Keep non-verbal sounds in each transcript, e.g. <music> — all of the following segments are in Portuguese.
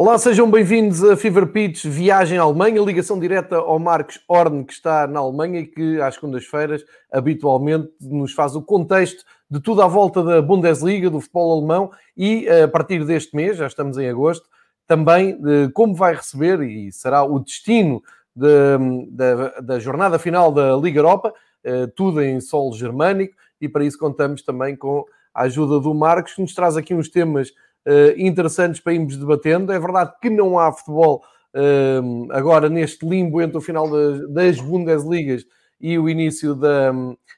Olá, sejam bem-vindos a Fever Pitch Viagem à Alemanha, ligação direta ao Marcos Horn, que está na Alemanha e que às segundas-feiras habitualmente nos faz o contexto de tudo à volta da Bundesliga, do futebol alemão e a partir deste mês, já estamos em agosto, também de como vai receber e será o destino de, da, da jornada final da Liga Europa, eh, tudo em solo germânico e para isso contamos também com a ajuda do Marcos, que nos traz aqui uns temas interessantes para irmos debatendo. É verdade que não há futebol uh, agora neste limbo entre o final das, Bundesligas e o início da,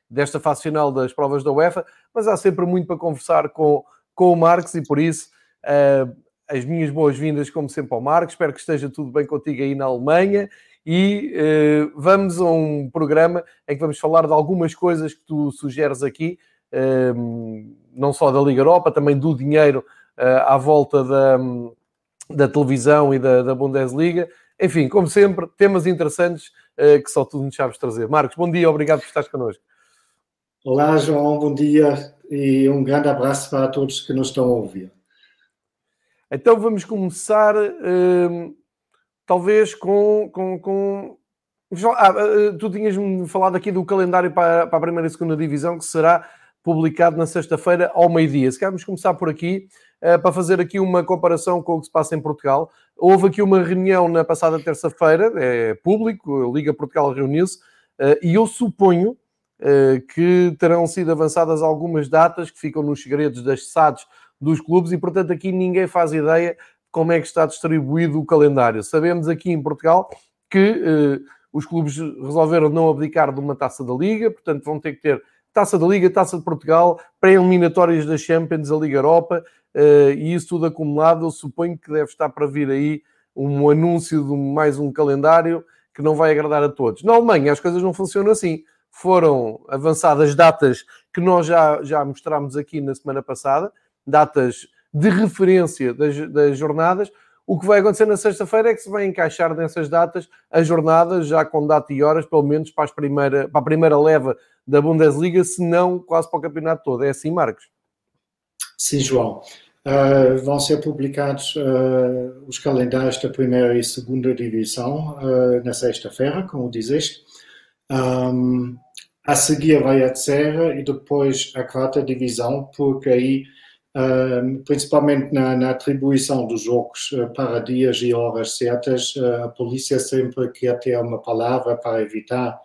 desta fase final das provas da UEFA, mas há sempre muito para conversar com, com o Marcos e por isso uh, as minhas boas-vindas, como sempre, ao Marcos. Espero que esteja tudo bem contigo aí na Alemanha e uh, vamos a um programa em que vamos falar de algumas coisas que tu sugeres aqui, uh, não só da Liga Europa, também do dinheiro à volta da, da televisão e da, da, Bundesliga. Enfim, como sempre, temas interessantes uh, que só tu nos sabes trazer. Marcos, bom dia, obrigado por estares connosco. Olá, João, bom dia e um grande abraço para todos que nos estão a ouvir. Então vamos começar, uh, talvez, com. com, com... Ah, tu tinhas-me falado aqui do calendário para, para a primeira e segunda divisão, que será publicado na sexta-feira ao meio-dia. Se queremos começar por aqui, eh, para fazer aqui uma comparação com o que se passa em Portugal. Houve aqui uma reunião na passada terça-feira, é público, Liga Portugal reuniu-se, eh, e eu suponho eh, que terão sido avançadas algumas datas que ficam nos segredos das SADs dos clubes e, portanto, aqui ninguém faz ideia como é que está distribuído o calendário. Sabemos aqui em Portugal que os clubes resolveram não abdicar de uma taça da Liga, portanto vão ter que ter Taça da Liga, Taça de Portugal, pré-eliminatórias da Champions, a Liga Europa, uh, e isso tudo acumulado, eu suponho que deve estar para vir aí um anúncio de mais um calendário que não vai agradar a todos. Na Alemanha as coisas não funcionam assim. Foram avançadas datas que nós já, já mostramos aqui na semana passada, datas de referência das, das jornadas. O que vai acontecer na sexta-feira é que se vai encaixar nessas datas as jornadas, já com data e horas, pelo menos para, primeira, para a primeira leva da Bundesliga, se não quase para o campeonato todo. É assim, Marcos? Sim, João. Uh, vão ser publicados uh, os calendários da primeira e segunda divisão uh, na sexta-feira, como dizeste. Um, a seguir vai a terceira e depois a quarta divisão, porque aí principalmente na, na, atribuição dos jogos uh, para dias e horas certas, uh, a polícia sempre quer ter uma palavra para evitar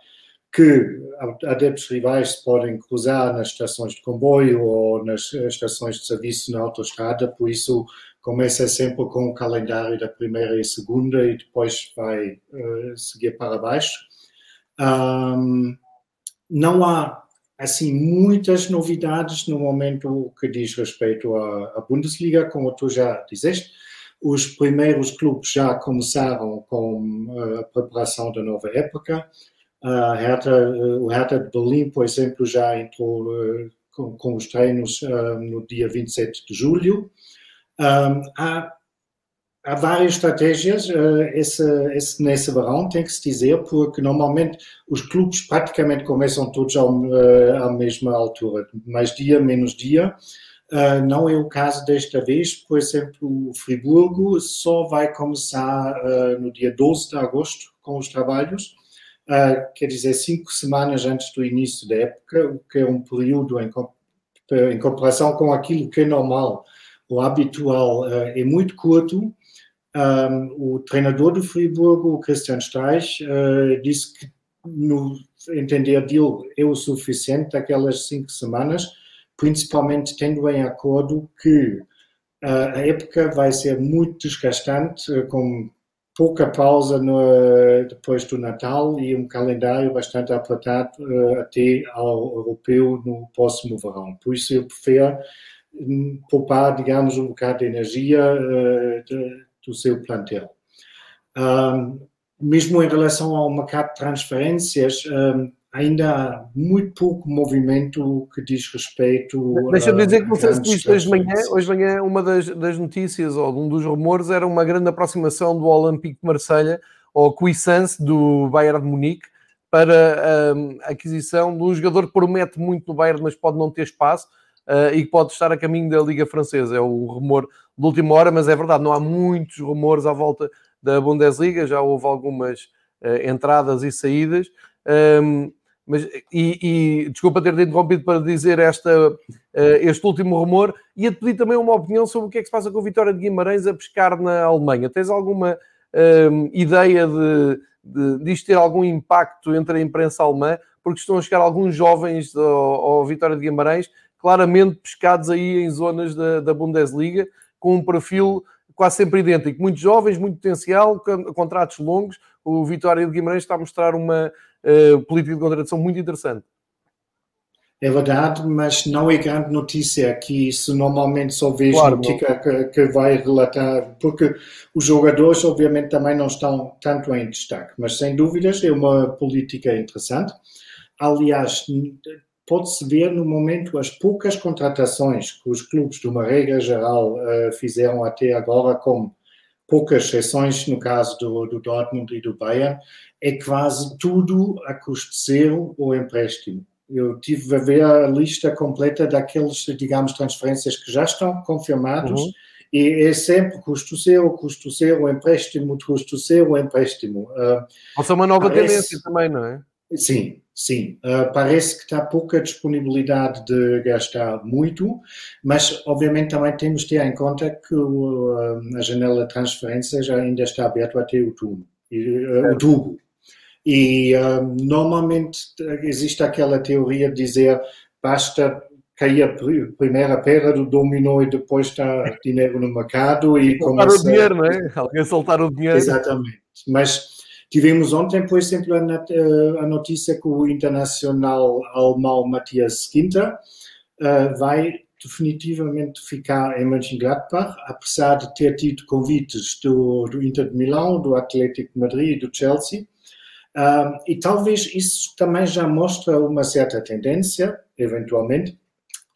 que adeptos rivais podem cruzar nas estações de comboio ou nas estações de serviço na autoestrada, por isso começa sempre com o calendário da primeira e segunda e depois vai uh, seguir para baixo. Um, não há assim muitas novidades no momento que diz respeito à, à Bundesliga, como tu já disseste. Os primeiros clubes já começaram com eh, a preparação da nova época. Hertha, eh, o Hertha de Berlim, por exemplo, já entrou eh, com, com os treinos no dia 27 de julho. há há várias estratégias uh, esse, esse, nesse verão, tem que se dizer, porque normalmente os clubes praticamente começam todos ao, uh, à mesma altura, mais dia, menos dia. Uh, não é o caso desta vez, por exemplo, o Friburgo só vai começar no dia 12 de agosto com os trabalhos, quer dizer, cinco semanas antes do início da época, o que é um período em, em comparação com aquilo que é normal, o habitual, é muito curto um, o treinador do Friburgo, o Christian Streich, uh, disse que, no entender dele, é o suficiente aquelas cinco semanas, principalmente tendo em acordo que uh, a época vai ser muito desgastante, uh, com pouca pausa no, depois do Natal e um calendário bastante apertado até ao europeu no próximo verão. Por isso, eu prefiro hum, poupar, digamos, um bocado de energia de, do seu plantel. Um, mesmo em relação ao mercado de transferências, um, ainda há muito pouco movimento que diz respeito. Deixa-me dizer que não sei se viste hoje de manhã, hoje de manhã uma das, das, notícias ou um dos rumores era uma grande aproximação do Olympique de Marselha ou Cuisance do Bayern de Munique para a um, aquisição de um jogador que promete muito no Bayern, mas pode não ter espaço. uh, e que pode estar a caminho da Liga Francesa. É o rumor de última hora, mas é verdade, não há muitos rumores à volta da Bundesliga, já houve algumas uh, entradas e saídas. Um, mas, e, e, desculpa ter-te interrompido para dizer esta, uh, este último rumor, e a te pedir também uma opinião sobre o que é que se passa com a vitória de Guimarães a pescar na Alemanha. Tens alguma uh, ideia de, de, de isto ter algum impacto entre a imprensa alemã? Porque estão a chegar alguns jovens ao, ao Vitória de Guimarães, claramente pescados aí em zonas da, da Bundesliga, com um perfil quase sempre idêntico. Muitos jovens, muito potencial, contratos longos. O Vitória de Guimarães está a mostrar uma uh, política de contratação muito interessante. É verdade, mas não é grande notícia que isso normalmente só vejo claro, notícia que, que, vai relatar, porque os jogadores obviamente também não estão tanto em destaque, mas sem dúvidas é uma política interessante. Aliás, pode-se ver no momento as poucas contratações que os clubes, de uma regra geral, uh, fizeram até agora, com poucas exceções no caso do, do Dortmund e do Bayern, é quase tudo a custo zero ou empréstimo. Eu tive a ver a lista completa daqueles, digamos, transferências que já estão confirmados uhum. e é sempre custo zero, custo zero, empréstimo, custo zero, empréstimo. Uh, Ou uma nova parece... tendência também, não é? Sim, sim. Uh, parece que está pouca disponibilidade de gastar muito, mas obviamente também temos de ter em conta que uh, a janela de transferência já ainda está aberta até outubro. Uh, outubro. E normalmente existe aquela teoria de dizer basta cair a primeira pedra do dominó e depois está dinheiro no mercado e soltar começa... o dinheiro, não é? Alguém soltar o dinheiro. Exatamente. Mas Tivemos ontem, por exemplo, a notícia que o internacional alemão Matthias Ginter eh, vai definitivamente ficar em Mönchengladbach, apesar de ter tido convites do, do Inter de Milão, do Atlético de Madrid e do Chelsea. Uh, e talvez isso também já mostra uma certa tendência, eventualmente,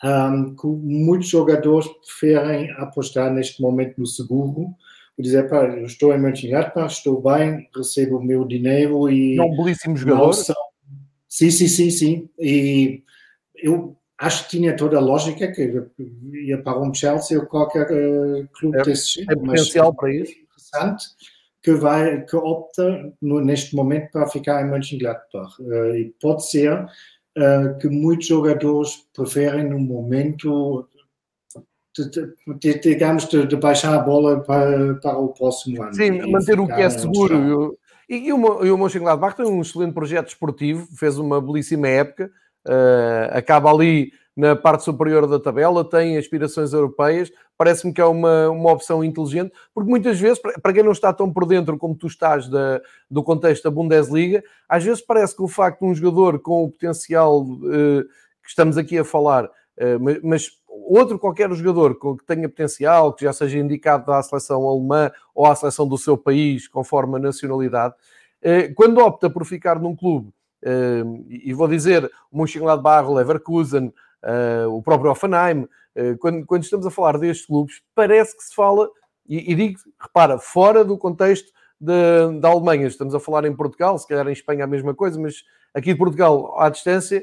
um, que muitos jogadores preferem apostar neste momento no seguro e dizer, pá, eu estou em Mönchengladbach, estou bem, recebo o meu dinheiro e... É um belíssimo jogador. São... Sim, sim, sim, sim. E eu acho que tinha toda a lógica que ia para um Chelsea ou qualquer uh, clube é, desse. É potencial para isso. interessante que, vai, que opta no, neste momento para ficar em Mönchengladbach. Uh, e pode ser uh, que muitos jogadores preferem no momento de, digamos, de, de, baixar a bola para, para o próximo ano. Sim, manter o que é seguro. E, e, o, e o Mönchengladbach tem um excelente projeto esportivo, fez uma belíssima época, uh, acaba ali na parte superior da tabela, tem aspirações europeias, parece-me que é uma, uma opção inteligente, porque muitas vezes, para quem não está tão por dentro como tu estás da, do contexto da Bundesliga, às vezes parece que o facto de um jogador com o potencial uh, que estamos aqui a falar, mas outro qualquer jogador que tenha potencial, que já seja indicado à seleção alemã ou à seleção do seu país, conforme a nacionalidade, eh, quando opta por ficar num clube, eh, e vou dizer Mönchengladbach, Leverkusen, eh, o próprio Offenheim, quando, quando estamos a falar destes clubes, parece que se fala, e, e digo, repara, fora do contexto da Alemanha, estamos a falar em Portugal, se calhar em Espanha a mesma coisa, mas aqui de Portugal, à distância,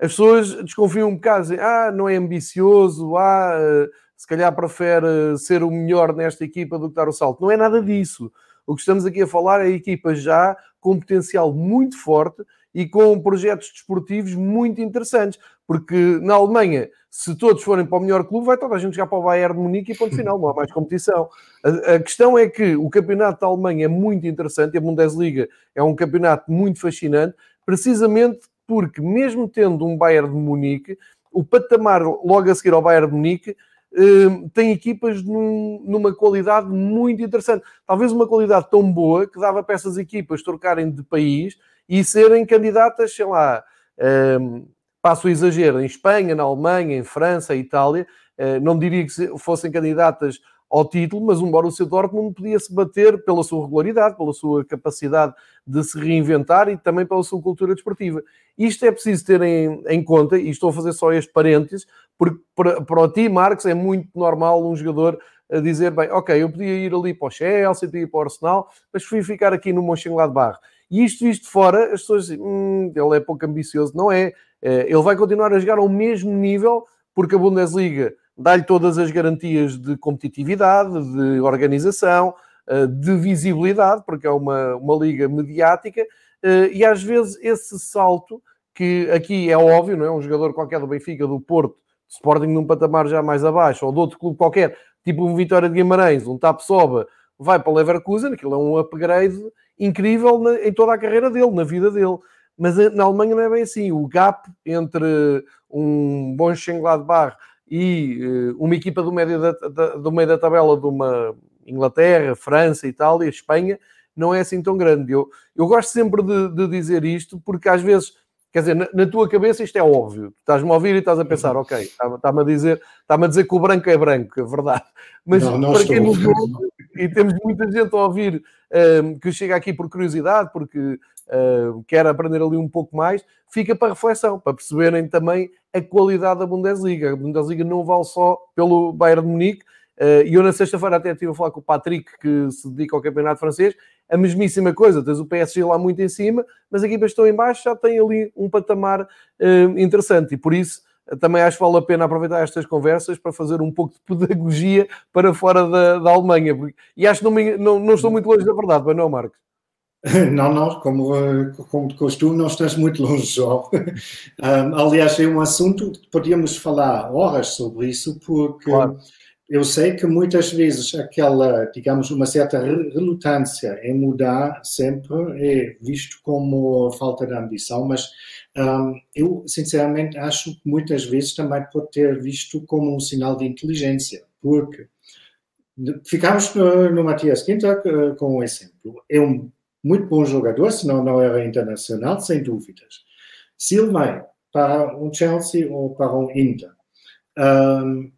as pessoas desconfiam um bocado, dizem, ah, não é ambicioso, ah, se calhar prefere ser o melhor nesta equipa do que dar o salto. Não é nada disso. O que estamos aqui a falar é equipas já com potencial muito forte e com projetos desportivos muito interessantes. Porque na Alemanha, se todos forem para o melhor clube, vai toda a gente jogar para o Bayern de Munique e ponto final, não há mais competição. A, a, questão é que o campeonato da Alemanha é muito interessante, a Bundesliga é um campeonato muito fascinante, precisamente porque mesmo tendo um Bayern de Munique, o patamar logo a seguir ao Bayern de Munique eh, tem equipas numa qualidade muito interessante. Talvez uma qualidade tão boa que dava para essas equipas trocarem de país e serem candidatas, sei lá, eh, passo o exagero, em Espanha, na Alemanha, em França, Itália, eh, não diria que fossem candidatas ao título, mas um Borussia Dortmund podia-se bater pela sua regularidade, pela sua capacidade de se reinventar e também pela sua cultura desportiva. Isto é preciso ter em, em conta, e estou a fazer só este parênteses, porque para, para o ti, Marcos, é muito normal um jogador a dizer, bem, ok, eu podia ir ali para o Chelsea, podia ir para o Arsenal, mas fui ficar aqui no Mönchengladbach. E isto visto fora, as pessoas dizem, hum, ele é pouco ambicioso. Não é. Eh, ele vai continuar a jogar ao mesmo nível porque a Bundesliga dá-lhe todas as garantias de competitividade, de organização, eh, de visibilidade, porque é uma, uma liga mediática, eh, e às vezes esse salto, que aqui é óbvio, não é? Um jogador qualquer do Benfica, do Porto, do Sporting num patamar já mais abaixo, ou de outro clube qualquer, tipo um Vitória de Guimarães, um Tap Soba, vai para o Leverkusen, aquilo é um upgrade incrível na, em toda a carreira dele, na vida dele. Mas na Alemanha não é bem assim. O gap entre um bom Mönchengladbach e uh, uma equipa do meio da, da, do meio da tabela de uma Inglaterra, França, Itália, Espanha, não é assim tão grande. Eu, eu gosto sempre de, de dizer isto porque às vezes Quer dizer, na, na, tua cabeça isto é óbvio. Estás-me a ouvir e estás a pensar, ok, está-me a dizer, está-me a dizer que o branco é branco, é verdade. Mas não, para quem nos ouve, e temos muita gente a ouvir um, que chega aqui por curiosidade, porque uh, quer aprender ali um pouco mais, fica para reflexão, para perceberem também a qualidade da Bundesliga. A Bundesliga não vale só pelo Bayern de Munique, uh, e eu na sexta-feira até estive a falar com o Patrick, que se dedica ao campeonato francês, a mesmíssima coisa, tens o PSG lá muito em cima, mas as equipas estão em baixo, já tem ali um patamar uh, interessante, e por isso também acho que vale a pena aproveitar estas conversas para fazer um pouco de pedagogia para fora da, da Alemanha. E acho que não, não, não estou muito longe da verdade, mas não, Marcos? <laughs> Não, não, como, como de costume, não estás muito longe, João. <laughs> Um, aliás, é um assunto que podíamos falar horas sobre isso, porque claro eu sei que muitas vezes aquela, digamos, uma certa relutância em mudar sempre é visto como falta de ambição, mas um, eu sinceramente acho que muitas vezes também pode ter visto como um sinal de inteligência, porque ficamos no, no Matias Quinta uh, com um exemplo. É um muito bom jogador, senão não era internacional, sem dúvidas. Se ele vai para um Chelsea ou para um Inter, um,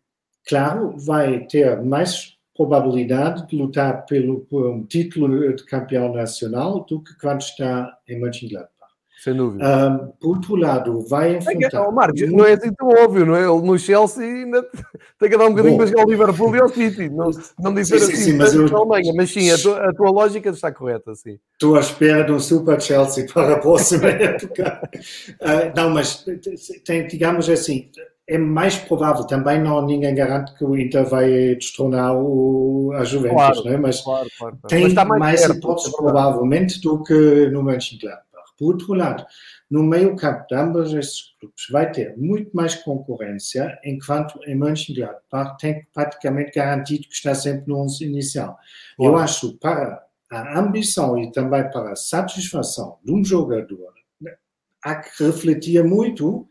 claro, vai ter mais probabilidade de lutar pelo, por um título de campeão nacional do que quando está em Mönchengladbach. Sem dúvida. Um, por outro lado, vai enfrentar... É, Marcos, não é assim tão óbvio, não é? Ele no Chelsea ainda tem que dar um bocadinho para chegar ao Liverpool e ao City. Não, não dizer sim, assim, sim, mas, eu... Alemanha, mas sim, a tua, a tua, lógica está correta, sim. Estou à espera de um super Chelsea para a próxima <laughs> época. Uh, não, mas tem, digamos assim, é mais provável, também não ninguém garante que o Inter vai destronar o, a Juventus, claro, né? mas claro, claro, tem mas mais perto, hipóteses provavelmente do que no Mönchengladbach. Por outro lado, no meio campo de ambos estes clubes vai ter muito mais concorrência, enquanto em Mönchengladbach tem praticamente garantido que está sempre no 11 inicial. Eu acho para a ambição e também para a satisfação de um jogador, há que refletir muito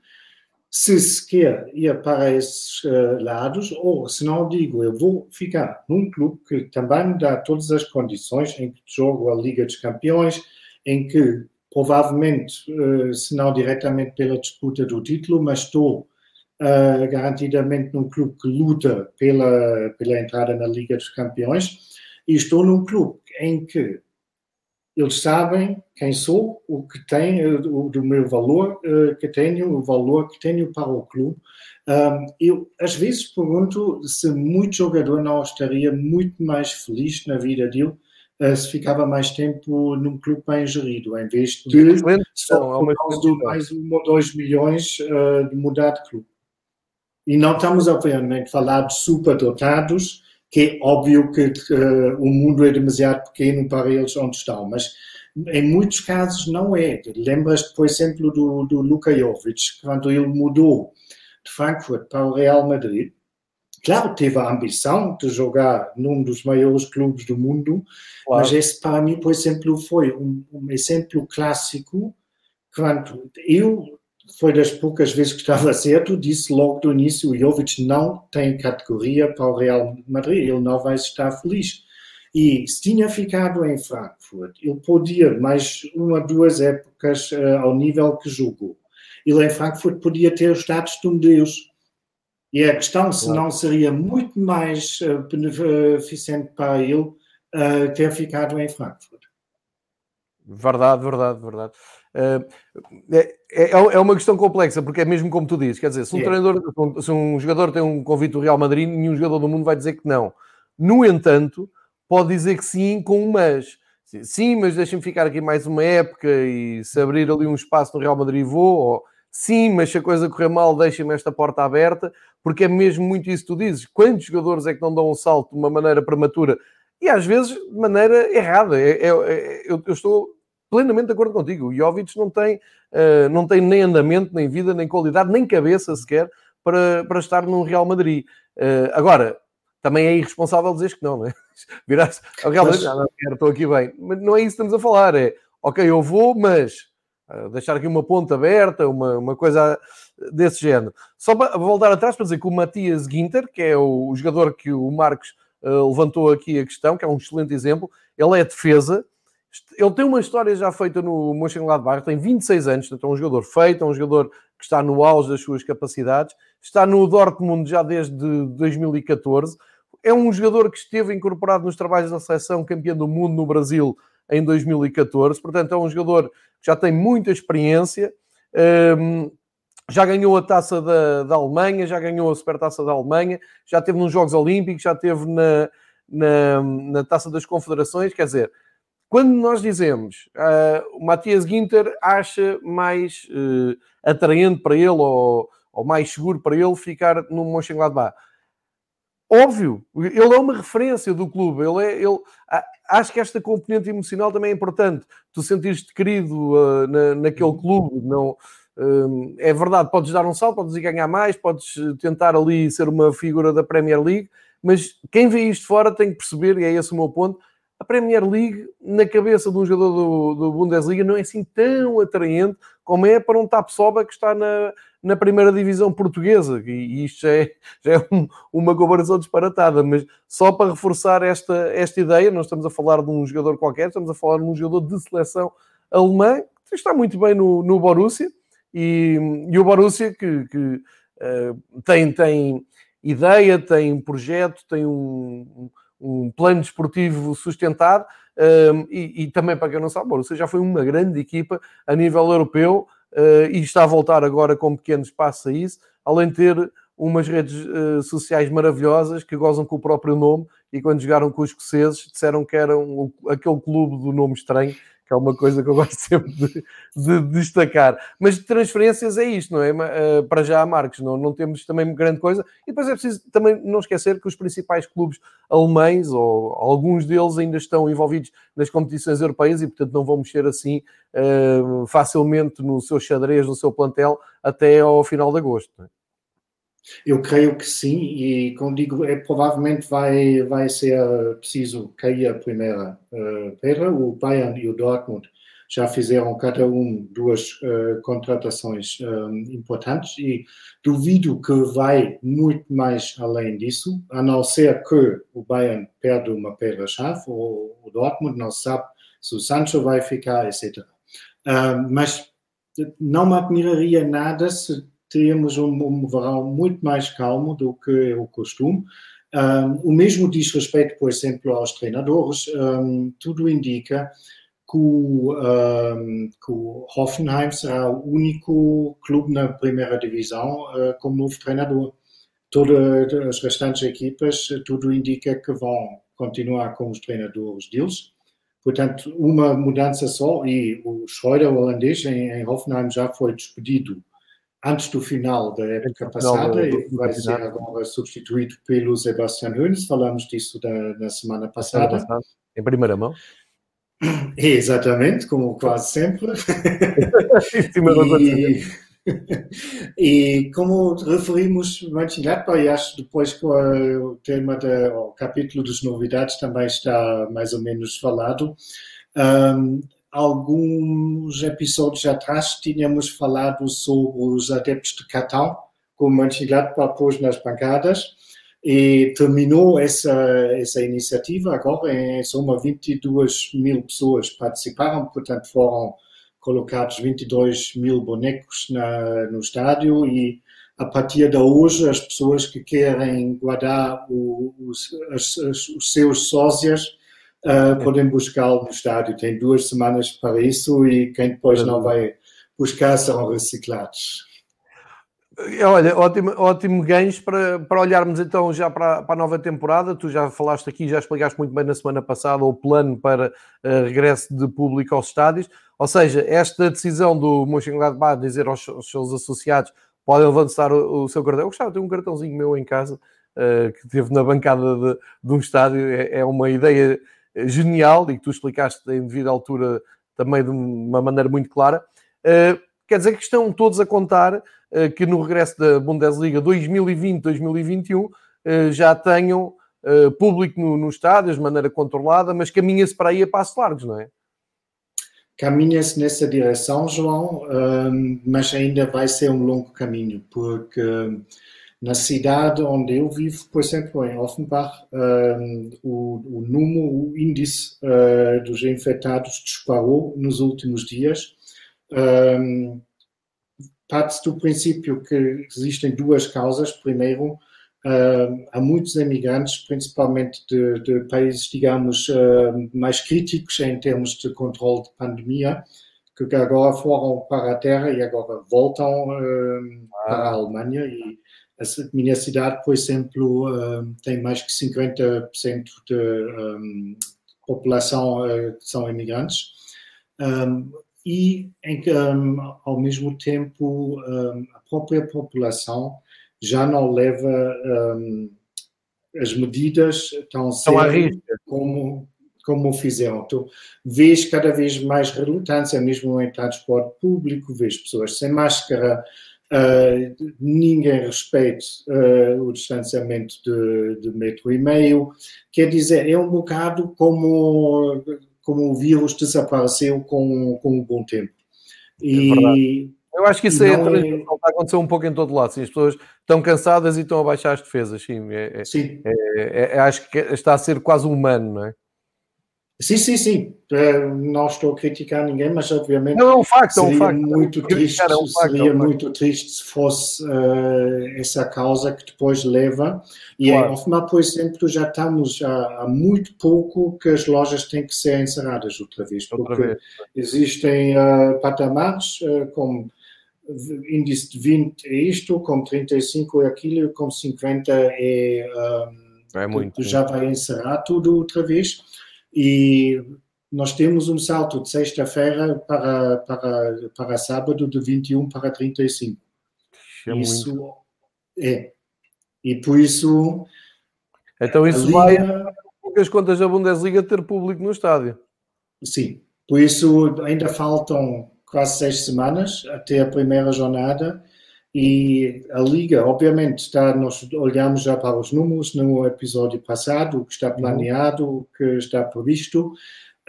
se se quer ir para esses uh, lados, ou se não digo, eu vou ficar num clube que também me dá todas as condições em que jogo a Liga dos Campeões, em que provavelmente, uh, se não diretamente pela disputa do título, mas estou uh, garantidamente num clube que luta pela, pela entrada na Liga dos Campeões, e estou num clube em que eles sabem quem sou, o que tenho, o, do meu valor uh, que tenho, o valor que tenho para o clube. Um, eu, às vezes, pergunto se muito jogador não estaria muito mais feliz na vida dele se ficava mais tempo num clube bem gerido, em vez de só por causa de mais um ou dois milhões uh, de mudar de clube. E não estamos, obviamente, a falar de superdotados, que é óbvio que uh, o mundo é demasiado pequeno para eles onde estão, mas em muitos casos não é. Lembras-te, por exemplo, do, do Luka Jovic, quando ele mudou de Frankfurt para o Real Madrid. Claro, teve a ambição de jogar num dos maiores clubes do mundo, claro. mas esse para mim, por exemplo, foi um, um exemplo clássico quando eu foi das poucas vezes que estava certo, disse logo do início, o Jovic não tem categoria para o Real Madrid, ele não vai estar feliz. E se tinha ficado em Frankfurt, ele podia mais uma, duas épocas uh, ao nível que jogou. Ele em Frankfurt podia ter o status de um deus. E a questão se não seria muito mais uh, beneficente para ele uh, ter ficado em Frankfurt. Verdade, verdade, verdade. Uh, é, é, é, uma questão complexa, porque é mesmo como tu dizes, quer dizer, se um, treinador, se um jogador tem um convite do Real Madrid, nenhum jogador do mundo vai dizer que não. No entanto, pode dizer que sim com um mas. Sim, mas deixem-me ficar aqui mais uma época e se abrir ali um espaço no Real Madrid vou, ou sim, mas se a coisa correr mal, deixem-me esta porta aberta, porque é mesmo muito isso que tu dizes. Quantos jogadores é que não dão um salto de uma maneira prematura e às vezes de maneira errada? É, é, é, eu, eu, estou plenamente de acordo contigo. O Jovic não tem, uh, não tem nem andamento, nem vida, nem qualidade, nem cabeça sequer para, para estar num Real Madrid. Uh, agora, também é irresponsável dizer que não, não é? <laughs> Virar-se ao Real Madrid, mas... não, estou aqui bem. Mas não é isso que estamos a falar, é ok, eu vou, mas deixar aqui uma ponta aberta, uma, uma coisa desse género. Só para voltar atrás para dizer que o Matias Ginter, que é o, o jogador que o Marcos uh, levantou aqui a questão, que é um excelente exemplo, ele é defesa, ele tem uma história já feita no Mönchengladbach, tem 26 anos, então é um jogador feito, é um jogador que está no auge das suas capacidades, está no Dortmund já desde 2014, é um jogador que esteve incorporado nos trabalhos da seleção campeão do mundo no Brasil em 2014, portanto é um jogador que já tem muita experiência, um, já ganhou a taça da, da Alemanha, já ganhou a supertaça da Alemanha, já teve nos Jogos Olímpicos, já teve na, na, na taça das Confederações, quer dizer, quando nós dizemos uh, o Matias Ginter acha mais uh, atraente para ele ou, ou, mais seguro para ele ficar no Mönchengladbach, óbvio, ele é uma referência do clube, ele é, ele, acho que esta componente emocional também é importante, tu sentires-te querido uh, na, naquele clube, não... É verdade, podes dar um salto, podes ir ganhar mais, podes tentar ali ser uma figura da Premier League, mas quem vê isto fora tem que perceber, e é esse o meu ponto, a Premier League, na cabeça de um jogador do, do Bundesliga, não é assim tão atraente como é para um Tapsoba que está na, na primeira divisão portuguesa. E, isto já é, já é um, uma comparação disparatada, mas só para reforçar esta, esta ideia, não estamos a falar de um jogador qualquer, estamos a falar de um jogador de seleção alemã que está muito bem no, no Borussia e, e o Borussia que, que uh, tem, tem ideia, tem projeto, tem um um plano desportivo sustentado um, e, e, também, para quem não sabe, o Borussia já foi uma grande equipa a nível europeu e está a voltar agora com pequenos passos a isso, além de ter umas redes uh, sociais maravilhosas que gozam com o próprio nome e quando jogaram com os escoceses disseram que eram aquele clube do nome estranho que é uma coisa que eu <laughs> gosto sempre de, de destacar. Mas transferências é isto, não é? Uh, para já, Marcos, não, não temos também grande coisa. E depois é preciso também não esquecer que os principais clubes alemães, ou alguns deles, ainda estão envolvidos nas competições europeias e, portanto, não vão mexer assim uh, facilmente no seu xadrez, no seu plantel, até ao final de agosto. Eu creio que sim, e como digo, é, provavelmente vai, vai ser preciso cair a primeira uh, pedra. O Bayern e o Dortmund já fizeram cada um duas uh, contratações um, eh, importantes e duvido que vai muito mais além disso, a não ser que o Bayern perde uma pedra-chave ou o Dortmund não sabe se o Sancho vai ficar, etc. Uh, mas não me admiraria nada se temos um, um verão muito mais calmo do que o costume. Um, o mesmo diz respeito, por exemplo, aos treinadores. Um, tudo indica que o, um, que o, Hoffenheim será o único clube na primeira divisão uh, com novo treinador. Todas as restantes equipas, tudo indica que vão continuar com os treinadores deles. Portanto, uma mudança só, e o Schreuder, holandês, em, em Hoffenheim já foi despedido antes do final da época passada e vai ser agora substituído pelo Sebastian Hoeneß. Falamos disso da, na semana passada. Em primeira mão. <clears throat> Exatamente, como quase sempre. <laughs> e, <laughs> e como referimos Mönchengladbach, e acho depois que o tema do capítulo das novidades também está mais ou menos falado, um, alguns episódios atrás tínhamos falado sobre os adeptos de Catão, como Mönchengladbach pôs nas bancadas, e terminou essa, essa iniciativa. Agora, em soma 22 mil pessoas participaram, portanto foram colocados 22 mil bonecos na, no estádio e a partir de hoje as pessoas que querem guardar os, os seus sósias uh, podem buscá-lo no estádio. Tem duas semanas para isso e quem depois não vai buscar serão reciclados. Olha, ótimo, ótimo gancho para, para olharmos então já para, para a nova temporada. Tu já falaste aqui, já explicaste muito bem na semana passada o plano para uh, regresso de público aos estádios. Ou seja, esta decisão do Mönchengladbach dizer aos, aos seus associados podem levantar o, o, seu cartão. Eu gostava de ter um cartãozinho meu em casa uh, que teve na bancada de, de um estádio. É, é, uma ideia genial e que tu explicaste em devida altura também de uma maneira muito clara. Uh, quer dizer que estão todos a contar uh, que no regresso da Bundesliga 2020-2021 já tenham público no, no estádio de maneira controlada, mas caminha-se para aí a passos largos, não é? caminha-se nessa direção, João, mas ainda vai ser um longo caminho, porque na cidade onde eu vivo, por exemplo, em Offenbach, o, o número, o índice ah, dos infectados disparou nos últimos dias. Parte-se do princípio que existem duas causas. Primeiro, Uh, há muitos imigrantes, principalmente de, de países, digamos, uh, mais críticos em termos de controle de pandemia, que agora foram para a terra e agora voltam uh, ah. para a Alemanha. E a minha cidade, por exemplo, tem mais que 50% de um, população que são imigrantes. Um, e, em, ao mesmo tempo, a própria população já não leva um, as medidas tão sérias como, como fizeram. Tu vês cada vez mais relutância, mesmo em transporte público, vês pessoas sem máscara, uh, ninguém respeita uh, o distanciamento de, de metro e meio. Quer dizer, é um bocado como, como o vírus desapareceu com, com o bom tempo. É e, é eu acho que isso é, é... está a acontecer um pouco em todo lado. Sim, as pessoas estão cansadas e estão a baixar as defesas. Sim, é, é sim. É, acho que está a ser quase humano, não é? Sim, sim, sim. Eh, não estou a criticar ninguém, mas obviamente não, é um facto, seria é um facto. muito triste, é um facto, seria é um muito triste se fosse uh, essa causa que depois leva. E claro. em Offenbach, por exemplo, já estamos há, há, muito pouco que as lojas têm que ser encerradas outra vez, porque outra vez. existem uh, patamares uh, como índice de 20 é isto, com 35 é aquilo, com 50 é, um, é muito, já vai encerrar tudo outra vez. E nós temos um salto de sexta-feira para, para, para sábado de 21 para 35. É isso muito. é. E por isso. Então isso Liga, vai poucas contas da Bundesliga ter público no estádio. Sim, por isso ainda faltam quase seis semanas até a primeira jornada e a Liga, obviamente, está, nós olhamos já para os números no episódio passado, o que está uhum. planeado, o que está previsto,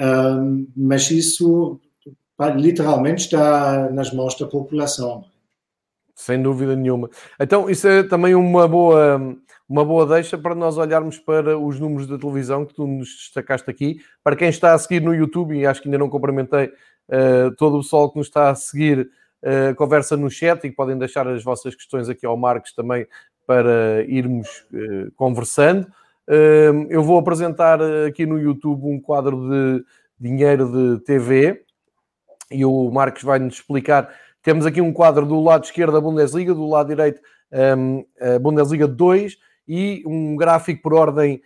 um, mas isso literalmente está nas mãos da população. Sem dúvida nenhuma. Então, isso é também uma boa, uma boa deixa para nós olharmos para os números da televisão que tu nos destacaste aqui. Para quem está a seguir no YouTube, e acho que ainda não cumprimentei uh, todo o pessoal que nos está a seguir uh, conversa no chat e podem deixar as vossas questões aqui ao Marcos também para irmos uh, conversando. Uh, eu vou apresentar aqui no YouTube um quadro de dinheiro de TV e o Marcos vai-nos explicar. Temos aqui um quadro do lado esquerdo da Bundesliga, do lado direito um, a Bundesliga 2 e um gráfico por ordem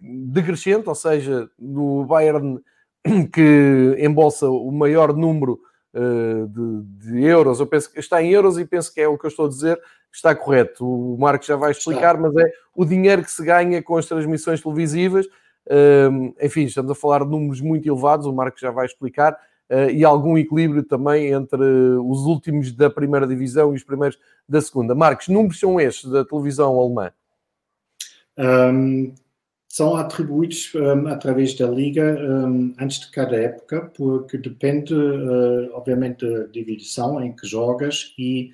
decrescente, ou seja, do Bayern <coughs> que embolsa o maior número de, de, euros. Eu penso que está em euros e penso que é o que eu estou a dizer está correto. O Marcos já vai explicar, mas é o dinheiro que se ganha com as transmissões televisivas. Uh, enfim, estamos a falar de números muito elevados, o Marcos já vai explicar. Uh, e algum equilíbrio também entre os últimos da primeira divisão e os primeiros da segunda. Marcos, números são estes da televisão alemã? Um, são atribuídos um, através da liga um, antes de cada época, porque depende, uh, obviamente, da divisão em que jogas e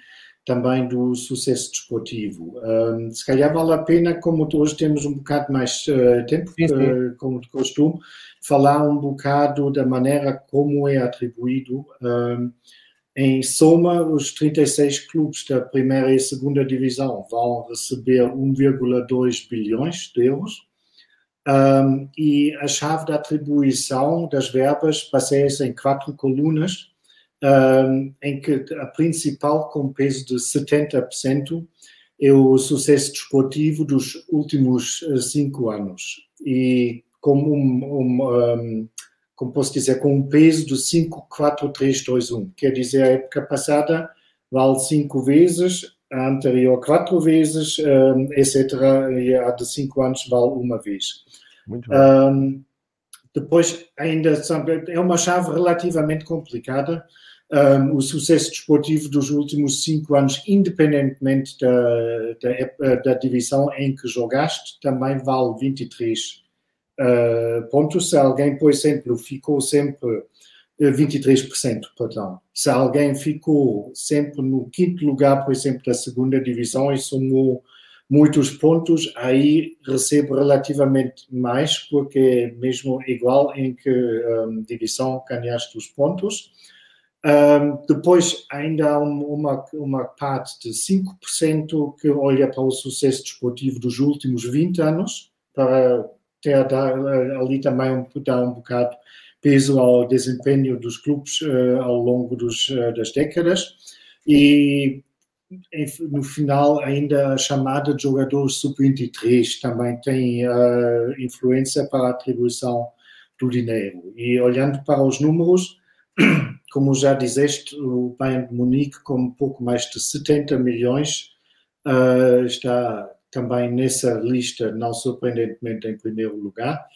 também do sucesso desportivo. Um, se calhar vale a pena, como hoje temos um bocado mais uh, tempo, sim, sim. Uh, como de costume, falar um bocado da maneira como é atribuído. em soma, os 36 clubes da primeira e segunda divisão vão receber 1,2 bilhões de euros um, e a chave da atribuição das verbas baseia-se em quatro colunas. um, em que a principal, com peso de 70%, é o sucesso desportivo dos últimos eh, cinco anos. E como, um, um, como posso dizer, com um peso de 5, 4, 3, 2, 1. Quer dizer, a época passada vale cinco vezes, anterior quatro vezes, um, etc. E a de cinco anos vale uma vez. Muito bem. Um, depois, ainda é uma chave relativamente complicada. Um, o sucesso desportivo dos últimos cinco anos, independentemente da, da, da divisão em que jogaste, também vale 23 uh, pontos. Se alguém, por exemplo, ficou sempre 23%, perdão. Se alguém ficou sempre no quinto lugar, por exemplo, da segunda divisão e somou muitos pontos, aí recebe relativamente mais, porque é mesmo igual em que um, divisão ganhaste os pontos. Um, depois, ainda há uma, uma parte de 5% que olha para o sucesso desportivo dos últimos 20 anos, para ter ali também dar um bocado peso ao desempenho dos clubes uh, ao longo dos, uh, das décadas. E no final ainda a chamada de jogadores sub-23 também tem uh, influência para a atribuição do dinheiro. E olhando para os números, <clears throat> como já disseste, o Bayern de Munique com pouco mais de 70 milhões está também nessa lista, não surpreendentemente, em primeiro lugar.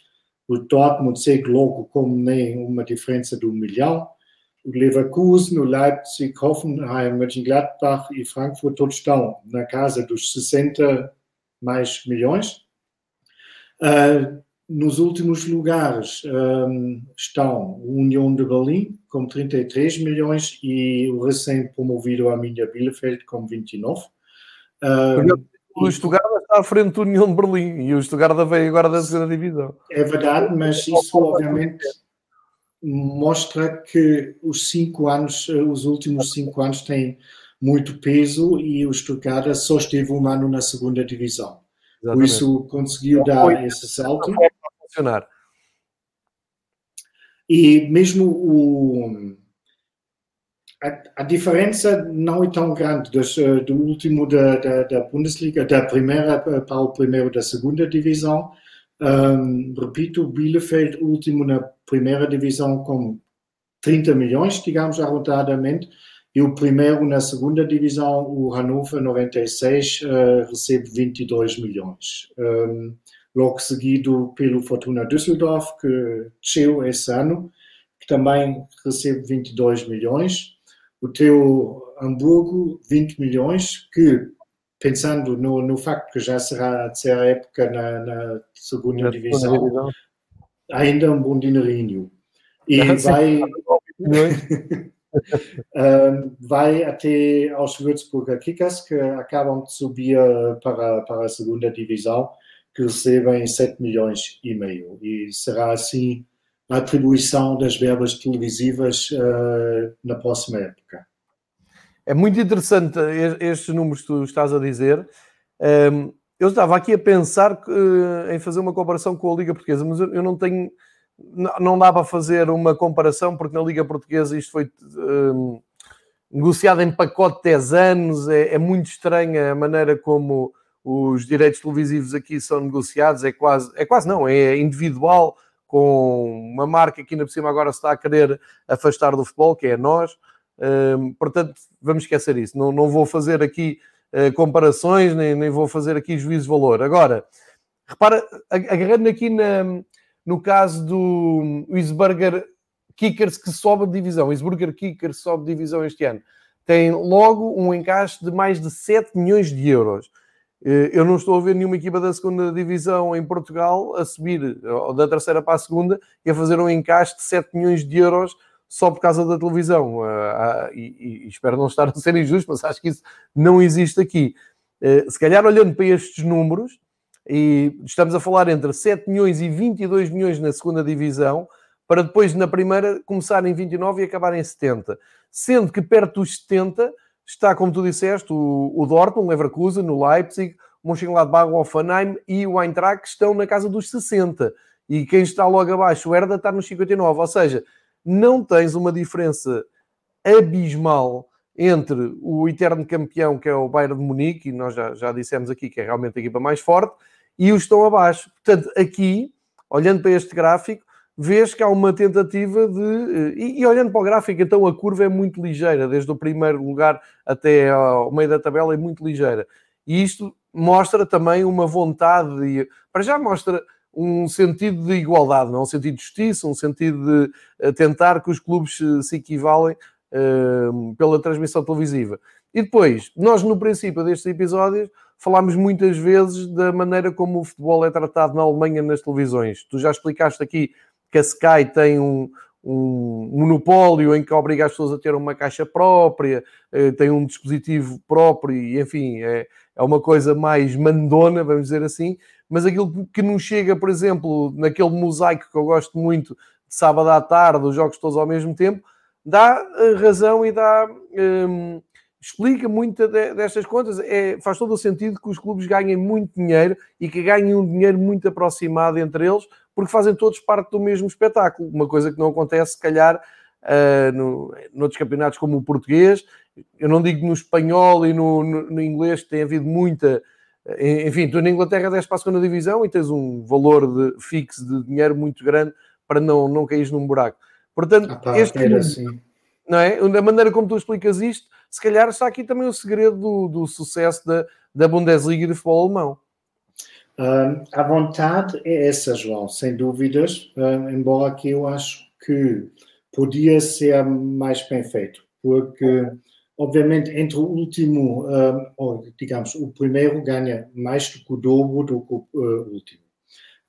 O Dortmund segue logo com nem uma diferença de um milhão o Leverkusen, o Leipzig, Hoffenheim, Mönchengladbach e Frankfurt todos estão na casa dos 60 mais milhões. Uh, nos últimos lugares um, estão o União de Berlim com 33 milhões e o recém-promovido Arminia Bielefeld com 29. Um, o Stuttgart está à frente do União de Berlim e o Stuttgart veio agora da segunda divisão. É verdade, mas isso obviamente mostra que os cinco anos, os últimos cinco anos têm muito peso e o Stuttgart só esteve um ano na segunda divisão. Exatamente. Por isso conseguiu dar esse salto. Funcionar. E mesmo o, a, a, diferença não é tão grande dos, eh, do último da, da, da, Bundesliga, da primeira para o primeiro da segunda divisão. Um, repito, Bielefeld último na primeira divisão com 30 milhões, digamos arredondadamente, e o primeiro na segunda divisão, o Hannover 96, uh, recebe 22 milhões. Um, logo seguido pelo Fortuna Düsseldorf, que desceu esse ano, que também recebe 22 milhões. O teu Hamburgo, 20 milhões, que, pensando no, no facto que já será a terceira época na, na segunda, na divisão, divisão, ainda um bom dinheirinho. E <laughs> vai, <laughs> vai até aos Würzburger Kickers, que acabam de subir para, para a segunda divisão, que recebem 7 milhões e meio. E será assim a atribuição das verbas televisivas uh, na próxima época. É muito interessante estes números que tu estás a dizer. Um, eu estava aqui a pensar uh, em fazer uma comparação com a Liga Portuguesa, mas eu, não tenho. Não, dá para fazer uma comparação, porque na Liga Portuguesa isto foi uh, negociado em pacote de 10 anos, é, é, muito estranha a maneira como os direitos televisivos aqui são negociados, é quase, é quase não, é individual, com uma marca que ainda por cima agora se está a querer afastar do futebol, que é nós. Uh, portanto, vamos esquecer isso. Não, não vou fazer aqui eh, comparações, nem, nem vou fazer aqui juízo de valor. Agora, repara, agarrando aqui na, no caso do Isberger Kickers que sobe de divisão, o Kickers sobe de divisão este ano, tem logo um encaixe de mais de 7 milhões de euros. Eh, eu não estou a ver nenhuma equipa da segunda divisão em Portugal a subir da terceira para a segunda e a fazer um encaixe de 7 milhões de euros só por causa da televisão. Uh, uh, e, espero não estar a ser injusto, mas acho que isso não existe aqui. Uh, se calhar, olhando para estes números, e estamos a falar entre 7 milhões e 22 milhões na segunda divisão, para depois na primeira começar em 29 e acabar em 70. Sendo que perto dos 70 está, como tu disseste, o, o Dortmund, Leverkusen, o Leipzig, o Mönchengladbach, o Offenheim e o Eintracht estão na casa dos 60. E quem está logo abaixo, o Herda, está nos 59. Ou seja, não tens uma diferença abismal entre o eterno campeão, que é o Bayern de Munique, e nós já, já dissemos aqui que é realmente a equipa mais forte, e os estão abaixo. Portanto, aqui, olhando para este gráfico, vês que há uma tentativa de. Eh, e, e, olhando para o gráfico, então a curva é muito ligeira, desde o primeiro lugar até ao meio da tabela é muito ligeira. E isto mostra também uma vontade, de, para já mostra um sentido de igualdade, não é? um sentido de justiça, um sentido de eh, tentar que os clubes se equivalem uh, pela transmissão televisiva. E depois, nós no princípio destes episódios falámos muitas vezes da maneira como o futebol é tratado na Alemanha nas televisões. Tu já explicaste aqui que a Sky tem um, um monopólio em que obriga as pessoas a ter uma caixa própria, eh, tem um dispositivo próprio, e enfim, é, é uma coisa mais mandona, vamos dizer assim. Mas aquilo que nos chega, por exemplo, naquele mosaico que eu gosto muito de sábado à tarde, os jogos todos ao mesmo tempo, dá eh, razão e dá. Um, explica muito destas contas. É, faz todo o sentido que os clubes ganhem muito dinheiro e que ganhem um dinheiro muito aproximado entre eles, porque fazem todos parte do mesmo espetáculo. Uma coisa que não acontece, se calhar, uh, no, noutros campeonatos como o português. Eu não digo no espanhol e no, no, no inglês, que tem havido muita. Enfim, tu na Inglaterra desce para a segunda divisão e tens um valor de, fixo de dinheiro muito grande para não, não cair num buraco. Portanto, ah, pá, este. Assim. Não é? Da maneira como tu explicas isto, se calhar está aqui também o segredo do, do sucesso da, da Bundesliga de futebol alemão. A vontade é essa, João, sem dúvidas, embora que eu acho que podia ser mais bem feito, porque, obviamente, entre o último, ou, digamos, o primeiro ganha mais do que o dobro do que o último.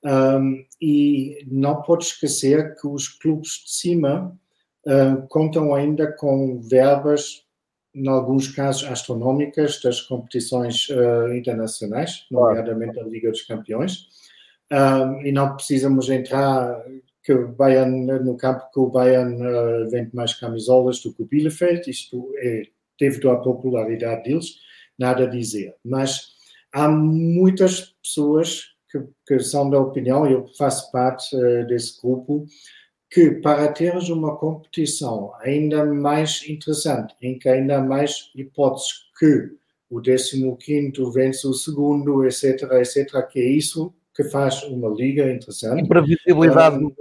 Um, e não pode esquecer que os clubes de cima contam ainda com verbas em alguns casos astronómicas das competições uh, internacionais, nomeadamente a Liga dos Campeões. Um, e não precisamos entrar que o Bayern, no campo que o Bayern uh, vende mais camisolas do que o Bielefeld, isto é devido à popularidade deles, nada a dizer. Mas há muitas pessoas que, que são da opinião, eu faço parte uh, desse grupo, que para teres uma competição ainda mais interessante, em que ainda mais hipóteses que o 15 vence o segundo, etc, etc, que é isso que faz uma liga interessante. Imprevisibilidade um,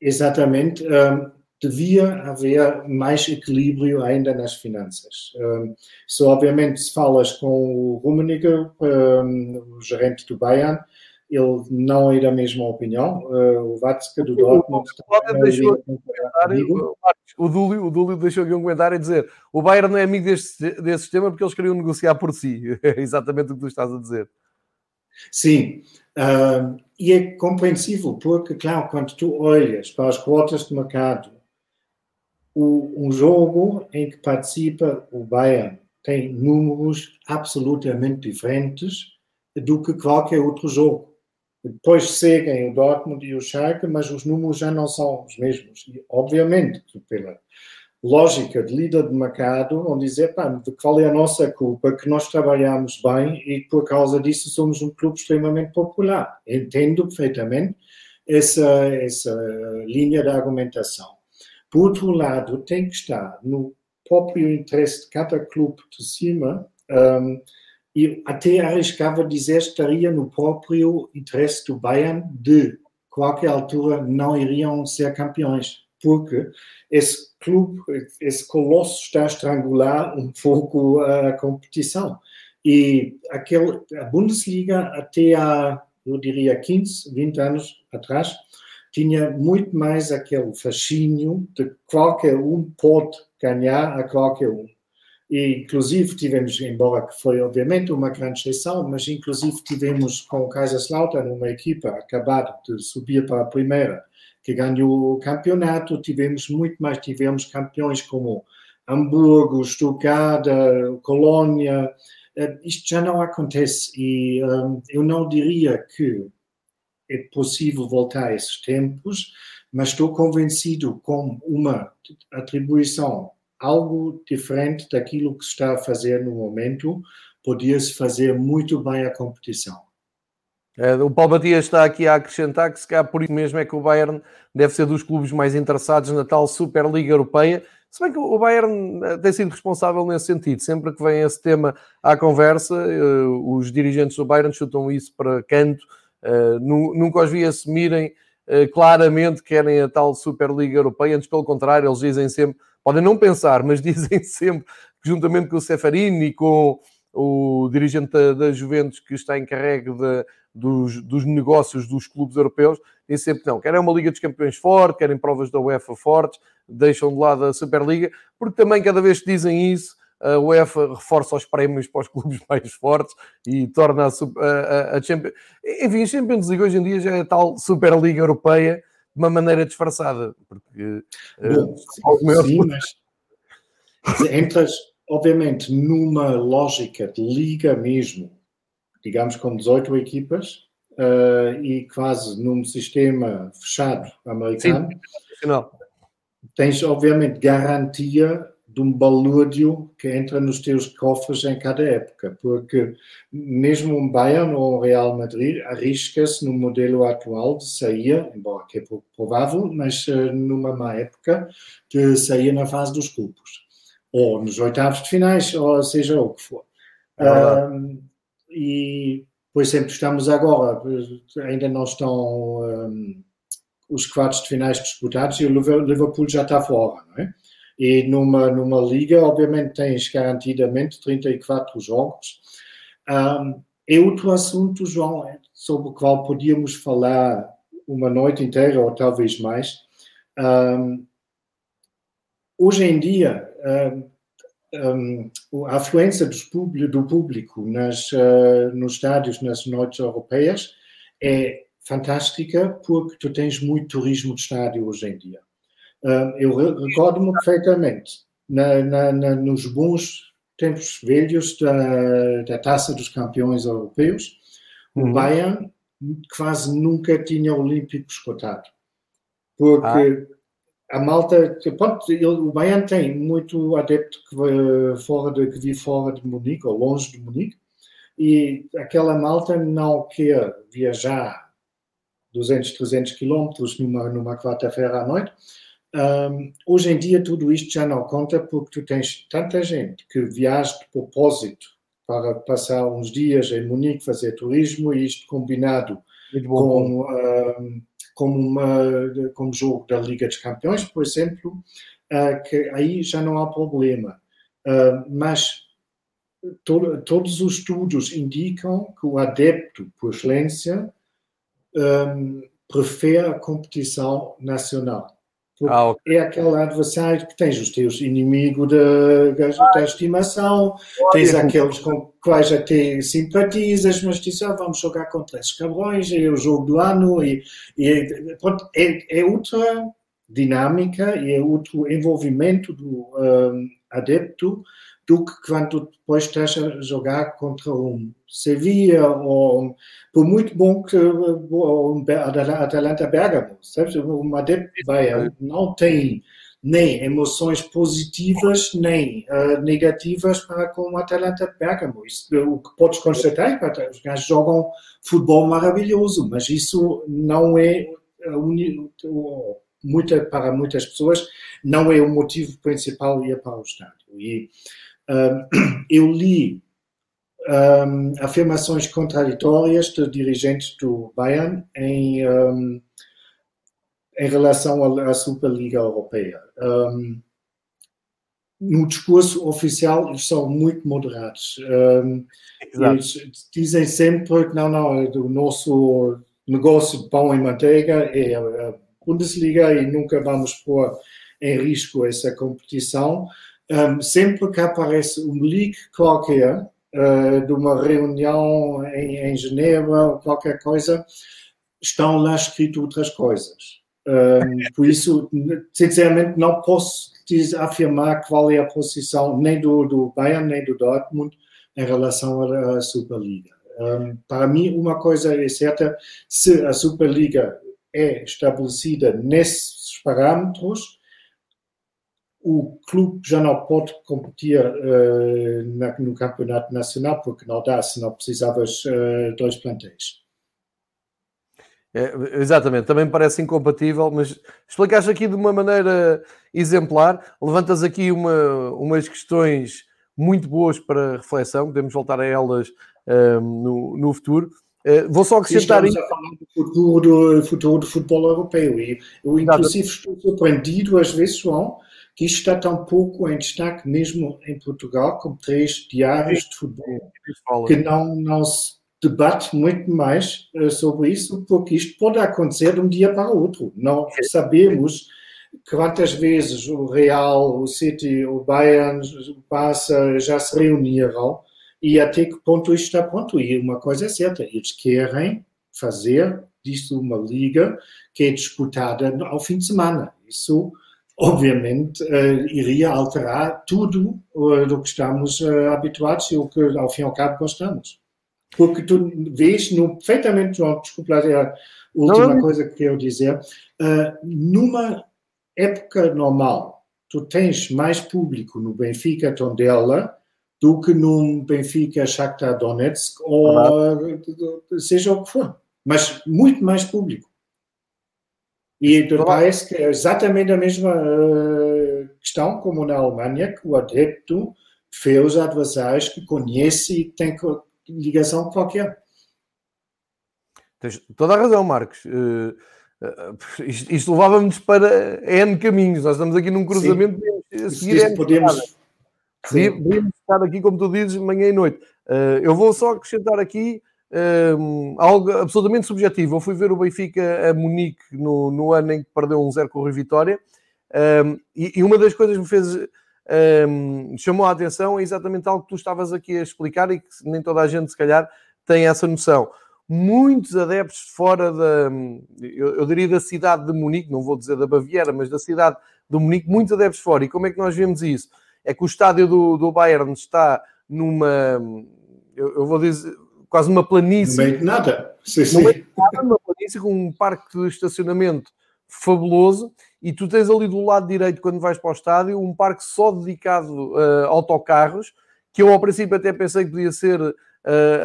Exatamente. Um, devia haver mais equilíbrio ainda nas finanças. Um, se obviamente se falas com o Rummenigge, um, o gerente do Bayern, ele não é da mesma opinião. Uh, o Vatska do Dortmund. Um o, Dúlio, o Dúlio deixou aqui um comentário a dizer o Bayern não é amigo deste, desse sistema porque eles queriam negociar por si. <laughs> É exatamente o que tu estás a dizer. Sim, uh, e é compreensível porque, claro, quando tu olhas para as cotas de mercado, o, um jogo em que participa o Bayern tem números absolutamente diferentes do que qualquer outro jogo. Depois seguem o Dortmund e o Schalke, mas os números já não são os mesmos. E, obviamente, pela lógica de líder de mercado, vão dizer, pá, qual é a nossa culpa que nós trabalhamos bem e por causa disso somos um clube extremamente popular. Entendo perfeitamente essa, essa linha de argumentação. Por outro lado, tem que estar no próprio interesse de cada clube de cima um, e até arriscava dizer estaria no próprio interesse do Bayern de qualquer altura não iriam ser campeões, porque esse clube, esse colosso está a estrangular um pouco a competição. E aquele, a Bundesliga até há, eu diria, 15, 20 anos atrás, tinha muito mais aquele fascínio de qualquer um pode ganhar a qualquer um. E, inclusive, tivemos, embora que foi obviamente uma grande exceção, mas inclusive tivemos com o Kaiserslautern uma equipa acabada de subir para a primeira, que ganhou o campeonato. Tivemos muito mais, tivemos campeões como Hamburgo, Stuttgart, Colônia. Eh, isto já não acontece e um, eu não diria que é possível voltar a esses tempos, mas estou convencido com uma atribuição algo diferente daquilo que está a fazer no momento, podia-se fazer muito bem a competição. É, o Paulo Matias está aqui a acrescentar que se calhar por isso mesmo é que o Bayern deve ser dos clubes mais interessados na tal Superliga Europeia. Se bem que o Bayern eh, tem sido responsável nesse sentido. Sempre que vem esse tema à conversa, uh, os dirigentes do Bayern chutam isso para canto. Uh, nunca os vi assumirem claramente que querem a tal Superliga Europeia. Antes, pelo contrário, eles dizem sempre, podem não pensar, mas <laughs> dizem sempre que juntamente com o Seferini e com o dirigente da, da Juventus que está encarregue de, dos, dos, negócios dos clubes europeus, dizem sempre que não. Querem uma Liga dos Campeões forte, querem provas da UEFA fortes, deixam de lado a Superliga, porque também cada vez que dizem isso, a UEFA reforça os prémios para os <laughs> clubes mais fortes e torna a, a, a Champions... Enfim, a Champions League hoje em dia já é a tal Superliga Europeia de uma maneira disfarçada. Porque, Bom, uh, sim, mas entras, obviamente, numa lógica de liga mesmo, digamos com 18 equipas, uh, e quase num sistema fechado americano. Sim, tens, obviamente, garantia de um balúrdio que entra nos teus cofres em cada época, porque mesmo um Bayern ou um Real Madrid arrisca-se no modelo atual de sair, embora que é pouco provável, mas uh, numa má época, de sair na fase dos grupos, ou nos oitavos de finais, ou seja o que for. Uh, e, por exemplo, estamos agora, ainda não estão um, os quartos de finais disputados e o Liverpool já está fora, não é? E numa, numa liga, obviamente, tens garantidamente 34 jogos. Um, é outro assunto, João, sobre o qual podíamos falar uma noite inteira ou talvez mais. Um, hoje em dia, um, a afluência do público nas, uh, nos estádios nas noites europeias é fantástica porque tu tens muito turismo de estádio hoje em dia. Eu recordo-me perfeitamente, na, na, na, nos bons tempos velhos da, da Taça dos Campeões Europeus, uhum. o Bayern quase nunca tinha Olímpicos cotado. Porque ah. a malta, pronto, ele, o Bayern tem muito adepto que, fora de, que vive fora de Munique, ou longe de Munique, e aquela malta não quer viajar 200, 300 quilómetros numa, numa quarta-feira à noite. Um, hoje em dia tudo isto já não conta porque tu tens tanta gente que viaja de propósito para passar uns dias em Munique fazer turismo e isto combinado com, um, com, uma, com um jogo da Liga dos Campeões, por exemplo, uh, que aí já não há problema. Uh, mas to, todos os estudos indicam que o adepto por excelência um, prefere a competição nacional. Ah, okay. É aquele adversário que tens os teus inimigos da, da estimação, tens aqueles com quais até simpatizas, mas dizes, ah, vamos jogar contra esses cabrões, é o jogo do ano, e, e pronto, é, é outra dinâmica e é outro envolvimento do um, adepto do que quando depois estás a jogar contra um Sevilla ou por muito bom que um Atalanta Bergamo, sabe? O Madrid vai, não tem nem emoções positivas nem uh, negativas para com o Atalanta Bergamo. Isso, o que podes constatar é que os gajos jogam futebol maravilhoso, mas isso não é muita, para muitas pessoas não é o motivo principal ir para o estádio. E <clears throat> eu li um, afirmações contraditórias de dirigentes do Bayern em, um, em relação à, Superliga Europeia. Um, no discurso oficial, eles são muito moderados. eles dizem sempre que não, não, o nosso negócio de pão e manteiga é a Bundesliga e nunca vamos pôr em risco essa competição. Um, sempre que aparece um leak qualquer uh, de uma reunião em, em Genebra ou qualquer coisa, estão lá escrito outras coisas. Um, por isso, sinceramente, não posso afirmar qual é a posição nem do, do Bayern nem do Dortmund em relação à Superliga. Um, para mim, uma coisa é certa: se a Superliga é estabelecida nesses parâmetros, o clube já não pode competir uh, na, no campeonato nacional porque não dá, se não precisavas uh, dois plantéis. É, exatamente, também me parece incompatível, mas explicaste aqui de uma maneira exemplar, levantas aqui uma, umas questões muito boas para reflexão, podemos voltar a elas um, no, no futuro. Uh, vou só acrescentar. Estamos a falar do futuro, do futuro do futebol europeu e eu, inclusive, estou surpreendido às vezes, João, que isto está tão pouco em destaque, mesmo em Portugal, como três diários de futebol, que não, não se debate muito mais uh, sobre isso, porque isto pode acontecer de um dia para o outro. Não sabemos quantas vezes o Real, o City, o Bayern, o Barça já se reuniram e até que ponto isto está pronto. E uma coisa é certa, eles querem fazer disso uma liga que é disputada ao fim de semana. Isso obviamente, uh, iria alterar tudo uh, do que estamos uh, habituados e o que, ao fim e ao cabo, gostamos. Porque tu vês no, perfeitamente, João, desculpa a última não, coisa que quero dizer, numa época normal, tu tens mais público no Benfica Tondela do que num Benfica Shakhtar Donetsk ou seja o que for, mas muito mais público. E parece que é exatamente a mesma uh, questão como na Alemanha, que o adepto vê os adversários que conhece e tem ligação qualquer. Tens toda a razão, Marcos. Uh, uh, isto, isto levava-nos para N caminhos. Nós estamos aqui num cruzamento Sim. a seguir N podemos... Podíamos estar aqui, como tu dizes, manhã e noite. eu vou só acrescentar aqui um, algo absolutamente subjetivo. Eu fui ver o Benfica a Munique no, no ano em que perdeu um zero com o Vitória um, e, e, uma das coisas que me fez um, chamou a atenção é exatamente algo que tu estavas aqui a explicar e que nem toda a gente, se calhar, tem essa noção. Muitos adeptos fora da, eu, eu diria da cidade de Munique, não vou dizer da Baviera, mas da cidade de Munique, muitos adeptos fora. E como é que nós vemos isso? É que o estádio do, do Bayern está numa, eu, eu vou dizer, quase uma planície. Nada. Sim, sim. Nada, uma planície com um parque de estacionamento fabuloso e tu tens ali do lado direito, quando vais para o estádio, um parque só dedicado a autocarros, que eu ao princípio até pensei que podia ser uh,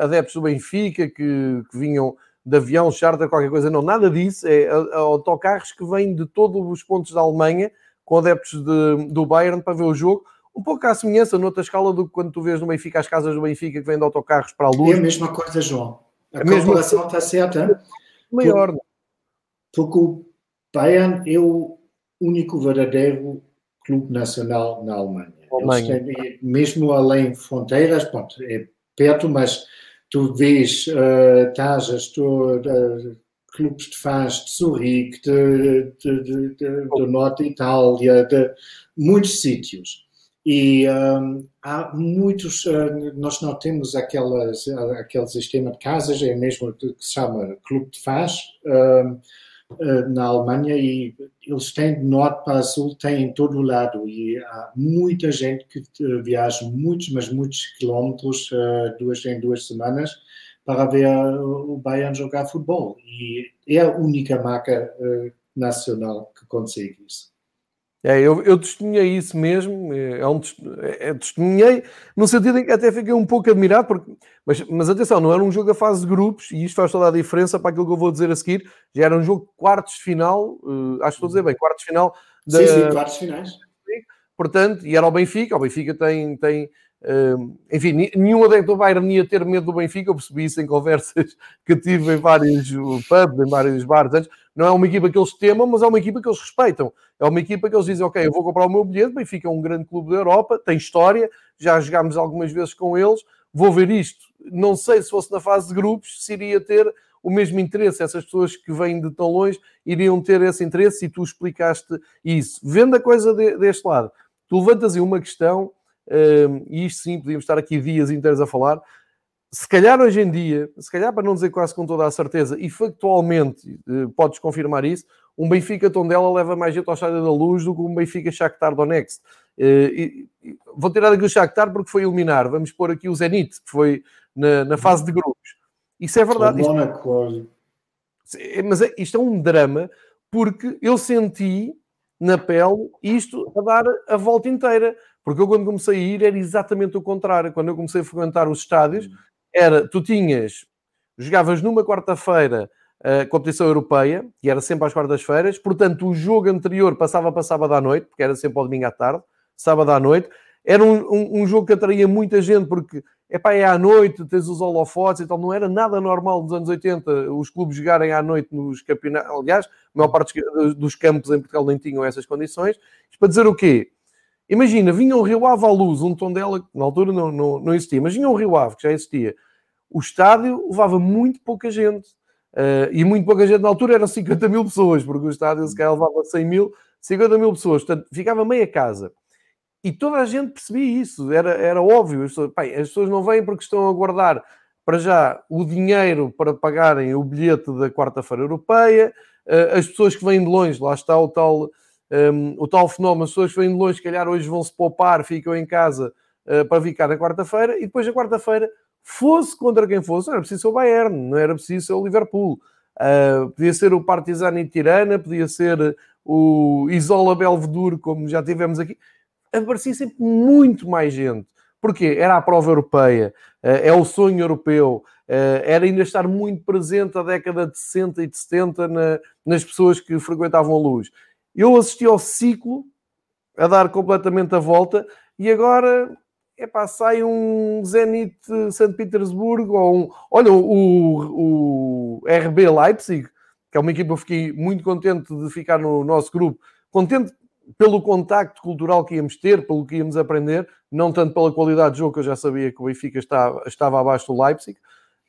adeptos do Benfica, que, que vinham de avião, charter, qualquer coisa. Não, nada disso. É autocarros que vêm de todos os pontos da Alemanha, com adeptos de, do Bayern para ver o jogo um pouco à semelhança, noutra escala, do que quando tu vês no Benfica as casas do Benfica que vêm de autocarros para a luz. É a mesma coisa, João. A, a comparação está certa. Maior. Por, porque o Bayern é o único verdadeiro clube nacional na Alemanha. Alemanha. Têm, mesmo além fronteiras, pronto, é perto, mas tu vês uh, tajas, tu, uh, clubes de fãs de Zurique, de, de, de, do norte de Itália, de muitos sítios. E um, há muitos, uh, nós não temos aquelas, aquele sistema de casas, é mesmo que se chama Clube de Faz, uh, uh, na Alemanha, e eles têm de norte para sul, têm em todo o lado, e há muita gente que viaja muitos, mas muitos quilómetros, duas em duas semanas, para ver o Bayern jogar futebol. E é a única marca nacional que consegue isso. É, eu, eu testemunhei isso mesmo, é, é um, é, é, testemunhei no sentido em que até fiquei um pouco admirado, porque, mas, mas atenção, não era um jogo a fase de grupos, e isto faz toda a diferença para aquilo que eu vou dizer a seguir, já era um jogo de quartos de final, uh, acho que estou a dizer bem, quartos de final. Da, sim, sim, quartos finais. Portanto, e era o Benfica, o Benfica tem, tem uh, enfim, nenhum adepto do Bayern ia ter medo do Benfica, eu percebi isso em conversas <laughs> que tive em vários pubs, em vários bares antes, não é uma equipa que eles temam, mas é uma equipa que eles respeitam. É uma equipa que eles dizem, ok, eu vou comprar o meu bilhete, Benfica é um grande clube da Europa, tem história, já jogámos algumas vezes com eles, vou ver isto. Não sei se fosse na fase de grupos, se iria ter o mesmo interesse. Essas pessoas que vêm de tão longe iriam ter esse interesse e tu explicaste isso. Vendo a coisa de, deste lado, tu levantas aí uma questão, um, e isto sim, podíamos estar aqui dias inteiros a falar, se calhar hoje em dia, se calhar para não dizer quase com toda a certeza, e factualmente eh, podes confirmar isso, um Benfica Tondela leva mais gente ao Estádio da Luz do que um Benfica Shakhtar Donetsk. Eh, e, vou tirar aqui o Shakhtar porque foi eliminar. Vamos pôr aqui o Zenit, que foi na, na fase de grupos. Isso é verdade. Isto, é, mas é, isto é um drama porque eu senti na pele isto a dar a volta inteira. Porque eu, quando comecei a ir, era exatamente o contrário. Quando eu comecei a frequentar os estádios, era, tu tinhas, jogavas numa quarta-feira a competição europeia, que era sempre às quartas-feiras, portanto o jogo anterior passava para sábado à noite, porque era sempre ao domingo à tarde, sábado à noite. Era um, um, um jogo que atraía muita gente, porque epá, é à noite, tens os holofotes e tal, não era nada normal nos anos 80 os clubes jogarem à noite nos campeonatos, aliás, a maior parte dos campos em Portugal nem tinham essas condições. Para dizer o quê? Imagina, vinha um Rio Ave à luz, um tom dela na altura não, não, não existia, mas vinha um Rio Ave, que já existia. O estádio levava muito pouca gente. Uh, e muito pouca gente na altura eram 50 mil pessoas, porque o estádio se calhar levava 100 mil, 50 mil pessoas, portanto ficava meia casa. E toda a gente percebia isso, era, era óbvio. As pessoas, pai, as pessoas não vêm porque estão a guardar para já o dinheiro para pagarem o bilhete da quarta-feira europeia, uh, as pessoas que vêm de longe, lá está o tal, um, o tal fenómeno, as pessoas vêm de longe, se calhar hoje vão se poupar, ficam em casa uh, para ficar na quarta-feira, e depois na quarta-feira fosse contra quem fosse, não era preciso ser o Bayern, não era preciso ser o Liverpool, uh, podia ser o Partizan e Tirana, podia ser o Isola Belvedure, como já tivemos aqui, aparecia sempre muito mais gente. Porquê? Era a prova europeia, uh, é o sonho europeu, era ainda estar muito presente a década de 60 e de 70 na, nas pessoas que frequentavam a luz. Eu assisti ao ciclo a dar completamente a volta e agora epá, sai um Zenit São Petersburgo ou um. Olha, o, o RB Leipzig, que é uma equipa que eu fiquei muito contente de ficar no nosso grupo, contente pelo contacto cultural que íamos ter, pelo que íamos aprender, não tanto pela qualidade de jogo, que eu já sabia que o Benfica estava, estava abaixo do Leipzig,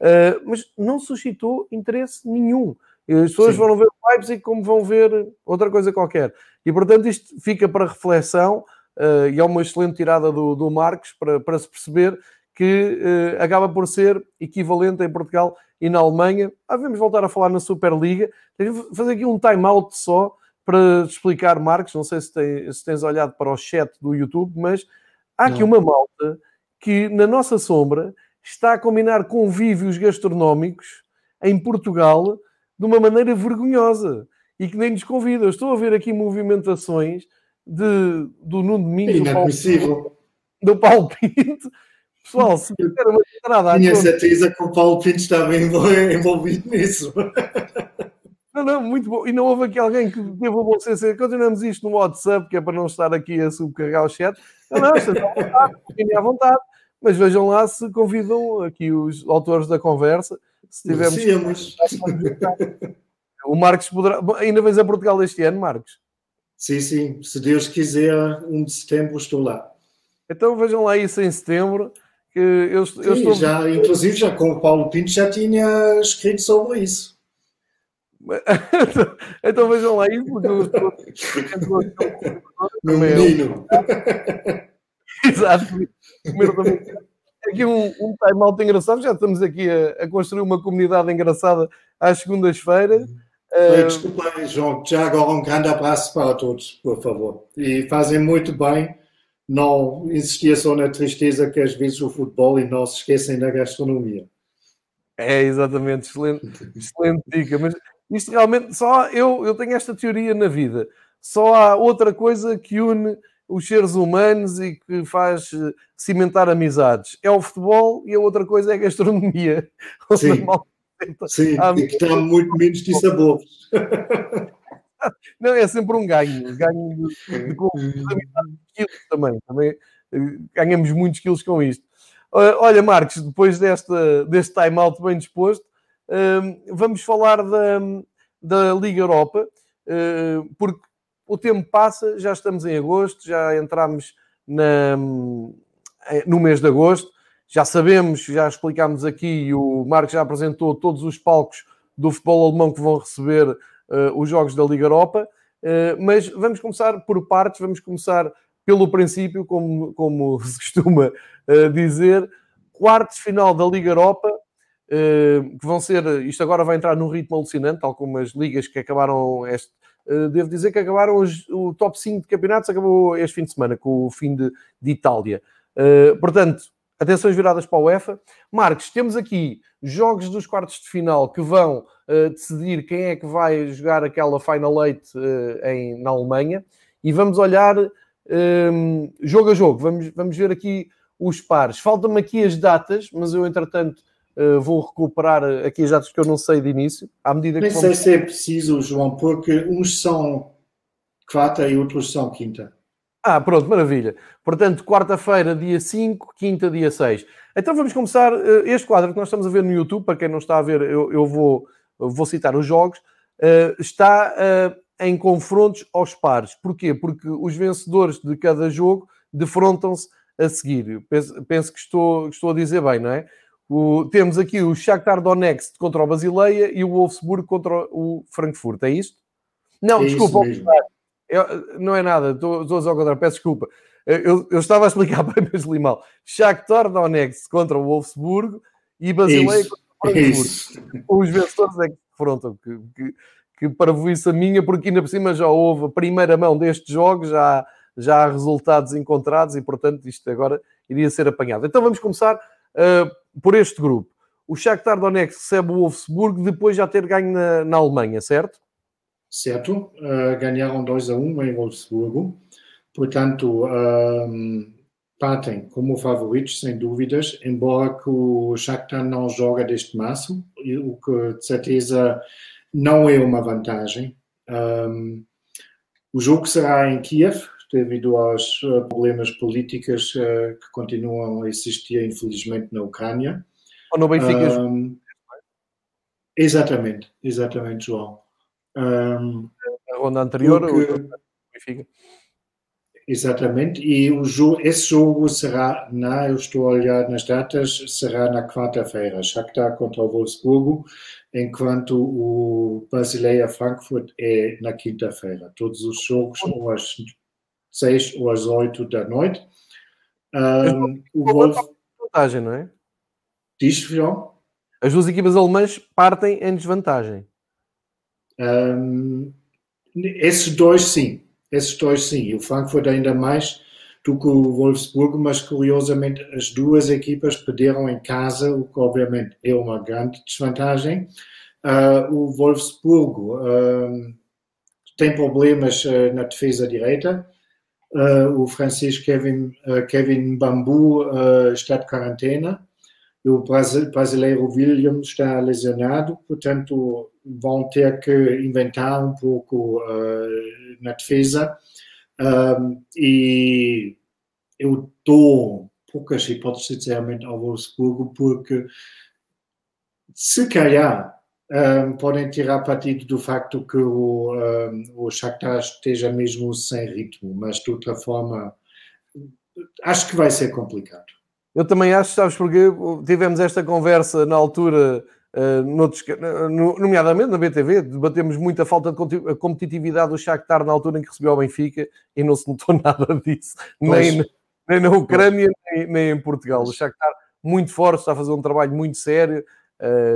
uh, mas não suscitou interesse nenhum. As pessoas Sim. vão ver o Leipzig como vão ver outra coisa qualquer. E portanto, isto fica para reflexão uh, e é uma excelente tirada do, do Marcos para, para se perceber que uh, acaba por ser equivalente em Portugal e na Alemanha. Ah, vamos voltar a falar na Superliga. Tenho fazer aqui um time-out só para explicar, Marcos. Não sei se, tem, se tens olhado para o chat do YouTube, mas há aqui uma malta que na nossa sombra está a combinar convívios gastronómicos em Portugal de uma maneira vergonhosa e que nem nos convida. Eu estou a ver aqui movimentações de, do Nuno Domingos, Inadmissível. do Paulo Pinto. Pessoal, se tiver uma entrada... Tinha certeza que o Paulo Pinto estava envolvido nisso. Não, não, muito bom. E não houve aqui alguém que teve o bom senso. Continuamos isto no WhatsApp, que é para não estar aqui a subcarregar o chat. Não, não, estejam à vontade, à vontade. Mas vejam lá se convidam aqui os autores da conversa. Se tivermos. <laughs> O Marcos poderá. Ainda vens a Portugal este ano, Marcos? Sim, sim. Se Deus quiser, 1 de setembro estou lá. Então vejam lá isso em setembro. Que eu, sim, eu estou... já, inclusive, já com o Paulo Pinto já tinha escrito sobre isso. <laughs> então vejam lá isso, porque eu estou. Meu <laughs> menino. Exato. Aqui um, um time-out engraçado. Já estamos aqui a, a, construir uma comunidade engraçada às segundas-feiras. Uh... Desculpa, João, já agora um grande abraço para todos, por favor. E fazem muito bem não insistir só na tristeza que às vezes o futebol e não se esquecem da gastronomia. É, exatamente, excelente, excelente dica. Mas isto realmente só eu, eu tenho esta teoria na vida. Só há outra coisa que une os seres humanos e que faz eh, cimentar amizades. É o futebol e a outra coisa é a gastronomia. <laughs> Sim. Sim, ah, e que está muito menos de sabores. <laughs> Não, é sempre um ganho. Ganho de, de, quilos também. também. Eh, ganhamos muitos quilos com isto. Olha, Marcos, depois desta, deste time-out bem disposto, vamos falar da, da Liga Europa, eh, porque o tempo passa, já estamos em agosto, já entramos na, eh, no mês de agosto, já sabemos, já explicámos aqui, o Marcos já apresentou todos os palcos do futebol alemão que vão receber uh, os jogos da Liga Europa, uh, mas vamos começar por partes, vamos começar pelo princípio, como, como <laughs> se costuma uh, dizer, quartos final da Liga Europa, que vão ser, isto agora vai entrar num ritmo alucinante, tal como as ligas que acabaram este, devo dizer que acabaram os, o top 5 de campeonatos, acabou este fim de semana, com o fim de, de Itália. portanto, Atenções viradas para a UEFA. Marcos, temos aqui jogos dos quartos de final que vão uh, decidir quem é que vai jogar aquela Final Eight uh, em, na Alemanha e vamos olhar um, ehm, jogo a jogo. Vamos, vamos ver aqui os pares. Faltam-me aqui as datas, mas eu, entretanto, Uh, vou recuperar aqui já que eu não sei de início, à medida que. Nem vamos... sei se é preciso, João, porque uns são quarta e outros são quinta. Ah, pronto, maravilha. Portanto, quarta-feira, dia 5, quinta, dia 6. Então vamos começar uh, este quadro que nós estamos a ver no YouTube. Para quem não está a ver, eu, eu vou, eu vou citar os jogos. Uh, está em confrontos aos pares. Porquê? Porque os vencedores de cada jogo defrontam-se a seguir. Penso, penso que, estou, que estou a dizer bem, não é? O, temos aqui o Shakhtar Donetsk contra o Basileia e o Wolfsburg contra o Frankfurt, é isto? Não, é desculpa, eu, não é nada, estou, estou a dizer ao contrário, peço desculpa. Eu, eu, estava a explicar bem, mas li mal. Shakhtar Donetsk contra o Wolfsburg e Basileia contra o Frankfurt. Os vencedores é que defrontam, que, que, que para isso a minha, porque ainda por cima já houve a primeira mão destes jogos, já, já há resultados encontrados e, portanto, isto agora iria ser apanhado. Então vamos começar uh, por este grupo. O Shakhtar Donetsk recebe o Wolfsburg depois de já ter ganho na, na Alemanha, certo? Certo. Uh, ganharam 2 a 1 um em Wolfsburgo. Portanto, um, partem como favoritos, sem dúvidas, embora que o Shakhtar não joga deste maço, o que de certeza não é uma vantagem. Um, o jogo será em Kiev, devido aos uh, problemas políticos uh, que continuam a existir, infelizmente, na Ucrânia. Ou no Benfica? Um, exatamente, exatamente, João. Um, a ronda anterior, porque, o Benfica. Exatamente, e o jogo, esse jogo será, na, eu estou a olhar nas datas, será na quarta-feira, Shakhtar contra o Wolfsburgo, enquanto o Basileia Frankfurt é na quinta-feira. Todos os jogos são às seis ou às oito da noite. Um, o Wolf... Vantagem, não é? Diz, João? As duas equipas alemãs partem em desvantagem. Um, esses dois, sim. Esses dois, sim. E o Frankfurt ainda mais do que o Wolfsburgo, mas curiosamente as duas equipas perderam em casa, o que obviamente é uma grande desvantagem. Uh, o Wolfsburgo uh, tem problemas uh, na defesa direita. O francês Kevin, Kevin Bambu está de quarentena. O brasileiro William está lesionado, portanto vão ter que inventar um pouco na defesa. E eu dou poucas hipóteses, sinceramente, ao Wolfsburgo, porque se calhar um, podem tirar partido do facto que o, um, o Shakhtar esteja mesmo sem ritmo, mas de outra forma acho que vai ser complicado. Eu também acho, sabes, porque tivemos esta conversa na altura Uh, noutros, nomeadamente na BTV, debatemos muito a falta de competitividade do Shakhtar na altura em que recebeu o Benfica e não se notou <laughs> nada disso, nem, nem na Ucrânia, nem, nem, em Portugal. O Shakhtar muito forte, está a fazer um trabalho muito sério,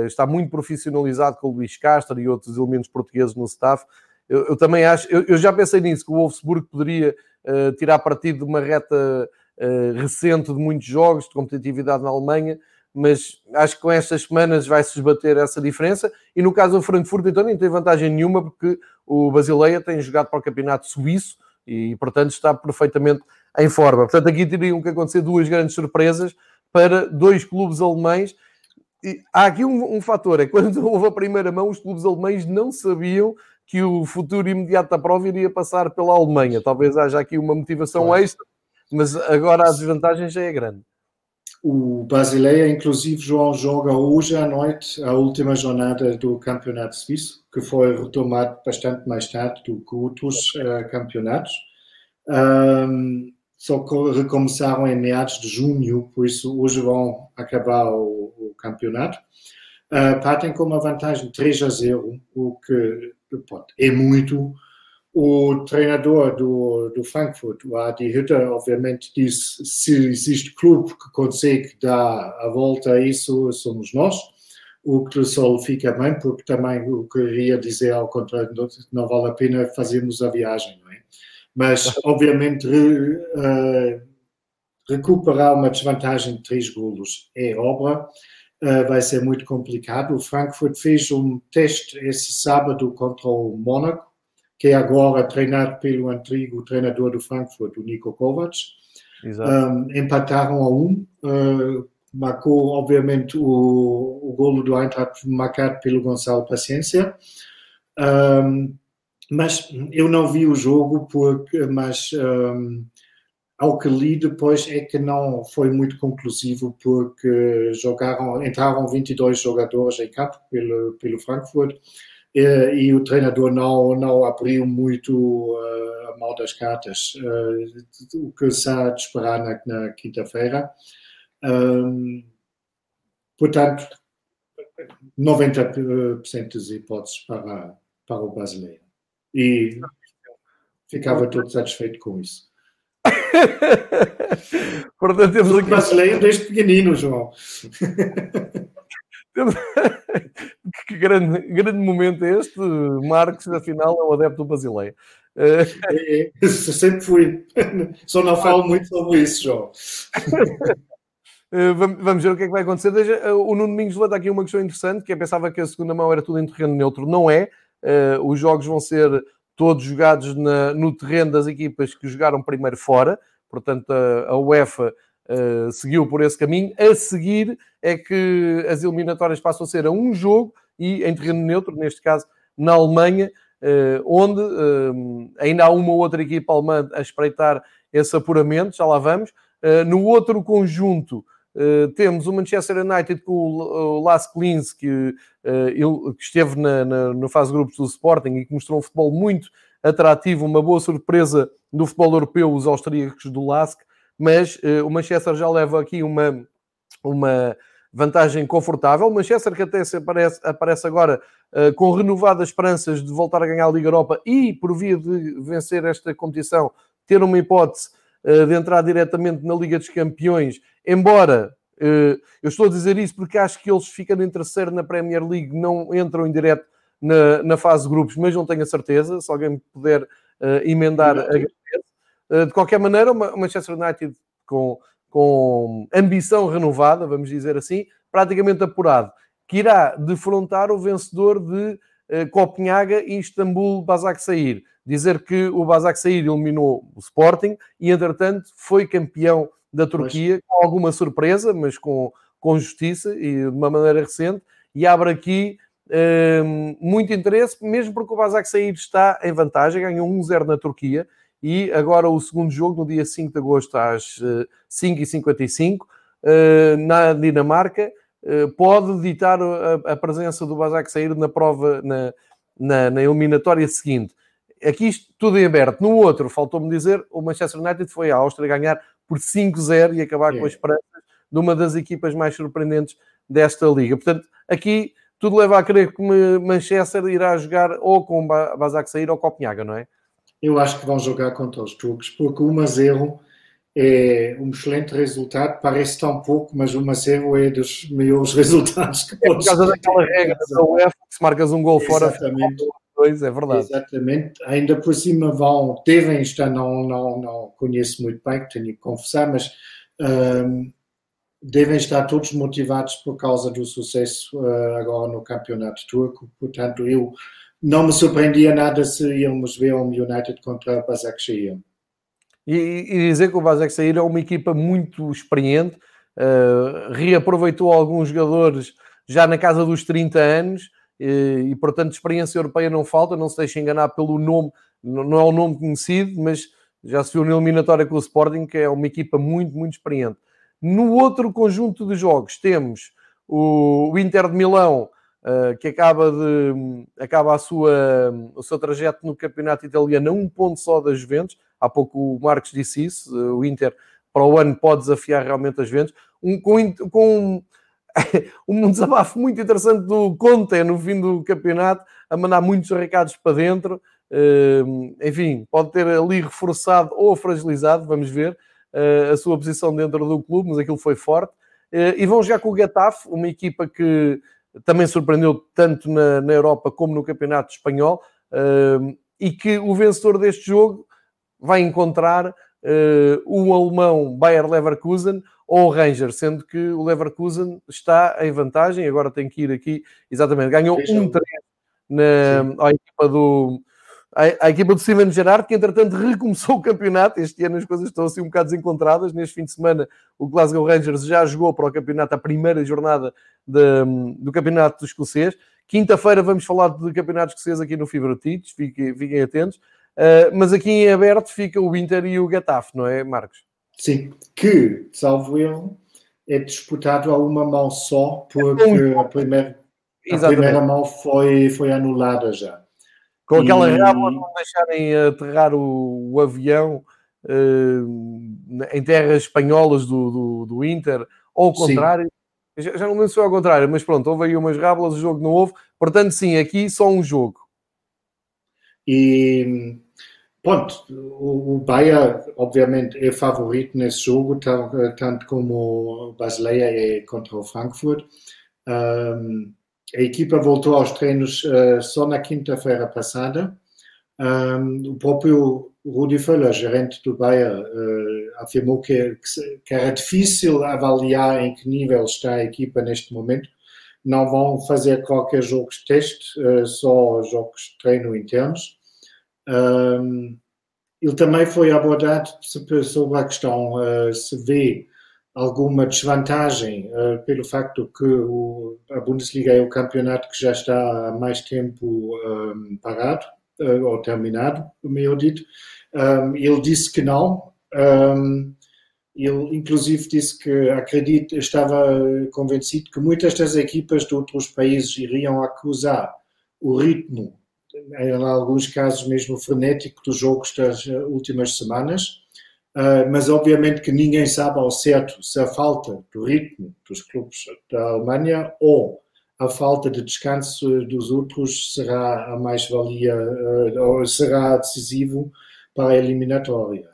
está muito profissionalizado com o Luís Castro e outros elementos portugueses no staff. Eu, eu também acho, eu, eu, já pensei nisso, que o Wolfsburg poderia uh, tirar partido de uma reta recente de muitos jogos de competitividade na Alemanha, mas acho que com estas semanas vai-se esbater essa diferença. E no caso do Frankfurt, então, nem tem vantagem nenhuma, porque o Basileia tem jogado para o campeonato suíço e, portanto, está perfeitamente em forma. Portanto, aqui teriam que acontecer duas grandes surpresas para dois clubes alemães. E há aqui um, um fator: é quando <laughs> houve a primeira mão, os clubes alemães não sabiam que o futuro imediato da prova iria passar pela Alemanha. Talvez haja aqui uma motivação extra, mas agora a desvantagem já é grande. O Basileia, inclusive, João, joga hoje à noite a última jornada do Campeonato Suíço, que foi retomado bastante mais tarde do que outros uh, campeonatos. Um, só recomeçaram em meados de junho, por isso hoje vão acabar o campeonato. Uh, partem com uma vantagem 3 a 0, o que pode, é muito o treinador do, do Frankfurt, o Adi Hütter, obviamente disse se existe clube que consegue dar a volta a isso, somos nós. O que só fica bem, porque também o que queria dizer ao contrário, não vale a pena fazermos a viagem, não é? Mas, obviamente, re, uh, recuperar uma desvantagem de três golos é obra, uh, vai ser muito complicado. O Frankfurt fez um teste esse sábado contra o Mónaco, que é agora treinado pelo antigo treinador do Frankfurt, o Nico Kovac. Um, empataram a um, uh, marcou, obviamente, o, o golo do Eintracht marcado pelo Gonçalo Paciência. Um, mas eu não vi o jogo, porque, mas um, ao que li depois é que não foi muito conclusivo, porque jogaram, entraram 22 jogadores em campo pelo, pelo Frankfurt e, e o treinador não, não abriu muito uh, a mão das cartas, uh, o que de esperar na, na quinta-feira. Um, portanto, 90% das hipóteses para, para o brasileiro. E ficava todo satisfeito com isso. <laughs> Portanto, temos aqui... brasileiro desde pequenino, João. <laughs> que grande, grande momento é este. Marcos, afinal, é o adepto do Basileia. É, é, sempre fui. Só não falo muito sobre isso, João. <laughs> Eh, vamos ver o que é que vai acontecer. Eh, o Nuno Domingos levanta aqui uma questão interessante, que é pensava que a segunda mão era tudo em terreno neutro. Não é. Eh, os jogos vão ser todos jogados na, no terreno das equipas que jogaram primeiro fora. Portanto, a, a UEFA uh, seguiu por esse caminho. A seguir é que as eliminatórias passam a ser a um jogo e em terreno neutro, neste caso na Alemanha, uh, onde uh, ainda há uma ou outra equipa alemã a espreitar esse apuramento, já lá vamos. no outro conjunto, Uh, temos o Manchester United com o, o Las Klins, que, uh, que esteve na, na, na, fase de grupos do Sporting e que mostrou um futebol muito atrativo, uma boa surpresa do futebol europeu, os austríacos do Lask, mas uh, o Manchester já leva aqui uma, uma vantagem confortável. O Manchester que até aparece, aparece agora com renovadas esperanças de voltar a ganhar a Liga Europa e, por via de vencer esta competição, ter uma hipótese de entrar diretamente na Liga dos Campeões embora uh, eu estou a dizer isso porque acho que eles ficando em terceiro na Premier League não entram em direto na, na fase de grupos, mas não tenho a certeza. Se alguém puder uh, emendar, agradeço. Uh, de qualquer maneira, o Manchester United com, com ambição renovada, vamos dizer assim, praticamente apurado, que irá defrontar o vencedor de uh, Copenhaga e Istambul Basak Sair. Dizer que o Basak Sair eliminou o Sporting e, entretanto, foi campeão da Turquia, com alguma surpresa, mas com, com justiça e de uma maneira recente, e abre aqui um, muito interesse, mesmo porque o Basak Sair está em vantagem, ganhou 1-0 na Turquia, e agora o segundo jogo, no dia 5 de agosto, às uh, 5h55, uh, na Dinamarca, uh, pode ditar a, a, presença do Basak Sair na prova, na, na, na eliminatória seguinte aqui isto tudo em aberto. No outro, faltou-me dizer, o Manchester United foi à Áustria ganhar por 5-0 e acabar é. com as esperanças de uma das equipas mais surpreendentes desta liga. Portanto, aqui tudo leva a crer que Manchester irá jogar ou com Basak sair ou Copenhaga, não é? Eu acho que vão jogar contra os turcos, porque o 1-0 é um excelente resultado, parece tão pouco, mas o 1-0 é dos melhores <laughs> resultados que É por causa daquela regra da UEFA, que se marcas um gol fora, Exatamente. Dois, é verdade. Exatamente. Ainda por cima vão, devem estar, não, não, não conheço muito bem, tenho que confessar, mas um, devem estar todos motivados por causa do sucesso uh, agora no campeonato turco. Portanto, eu não me surpreendia nada se íamos ver um United contra o Basaksehir. E, e dizer que o Basaksehir é uma equipa muito experiente, uh, reaproveitou alguns jogadores já na casa dos 30 anos, e, portanto, experiência europeia não falta, não se deixe enganar pelo nome, não é um nome conhecido, mas já se viu na eliminatória com o Sporting, que é uma equipa muito, muito experiente. No outro conjunto de jogos temos o, Inter de Milão, uh, que acaba, de, acaba a sua, o seu trajeto no campeonato italiano a um ponto só das Juventus. Há pouco o Marcos disse isso, uh, o Inter para o ano pode desafiar realmente as Juventus. Um, com, com <laughs> um desabafo muito interessante do Conte no fim do campeonato, a mandar muitos recados para dentro. Uh, enfim, pode ter ali reforçado ou fragilizado, vamos ver, uh, a sua posição dentro do clube, mas aquilo foi forte. Uh, e vão jogar com o Getafe, uma equipa que também surpreendeu tanto na, na Europa como no Campeonato Espanhol, e que o vencedor deste jogo vai encontrar o alemão Bayer Leverkusen ou o Ranger, sendo que o Leverkusen está em vantagem, agora tem que ir aqui, exatamente, ganhou um 3 na a equipa do, a, a equipa do Steven Gerrard, que entretanto recomeçou o campeonato. Este ano as coisas estão assim um bocado desencontradas. Neste fim de semana, o Glasgow Rangers já jogou para o campeonato, a primeira jornada de, do campeonato do escocês. Quinta-feira vamos falar de campeonato escocês aqui no Fibra Teach, fiquem, fiquem atentos. Uh, mas aqui em aberto fica o Inter e o Getafe, não é, Marcos? Sim, que, salvo erro, é disputado a uma mão só, porque a primeira, a primeira mão foi, foi anulada já. Com aquela e... rábula de não deixarem aterrar o, o avião uh, em terras espanholas do, do, do Inter, ou ao contrário. Já, já, não foi ao contrário, mas pronto, houve aí umas rábulas, o jogo não houve. Portanto, sim, aqui só um jogo. E pronto, o, Bahia obviamente é favorito nesse jogo, tanto como Basileia é contra o Frankfurt. Um, a equipa voltou aos treinos uh, só na quinta-feira passada. Um, o próprio Rudi Völler, gerente do Bahia, uh, afirmou que, que, era difícil avaliar em que nível está a equipa neste momento. Não vão fazer qualquer jogo de teste, uh, só jogos de treino internos. Um, ele também foi abordado sobre a questão uh, se vê alguma desvantagem uh, pelo facto que o, a Bundesliga é o campeonato que já está há mais tempo um, parado, uh, ou terminado, melhor dito. Um, ele disse que não. Um, ele, inclusive, disse que acredita, estava convencido que muitas das equipas de outros países iriam acusar o ritmo, em alguns casos mesmo frenético, dos jogos das últimas semanas Uh, mas obviamente que ninguém sabe ao certo se a falta do ritmo dos clubes da Alemanha ou a falta de descanso dos outros será a mais-valia uh, ou será decisivo para a eliminatória.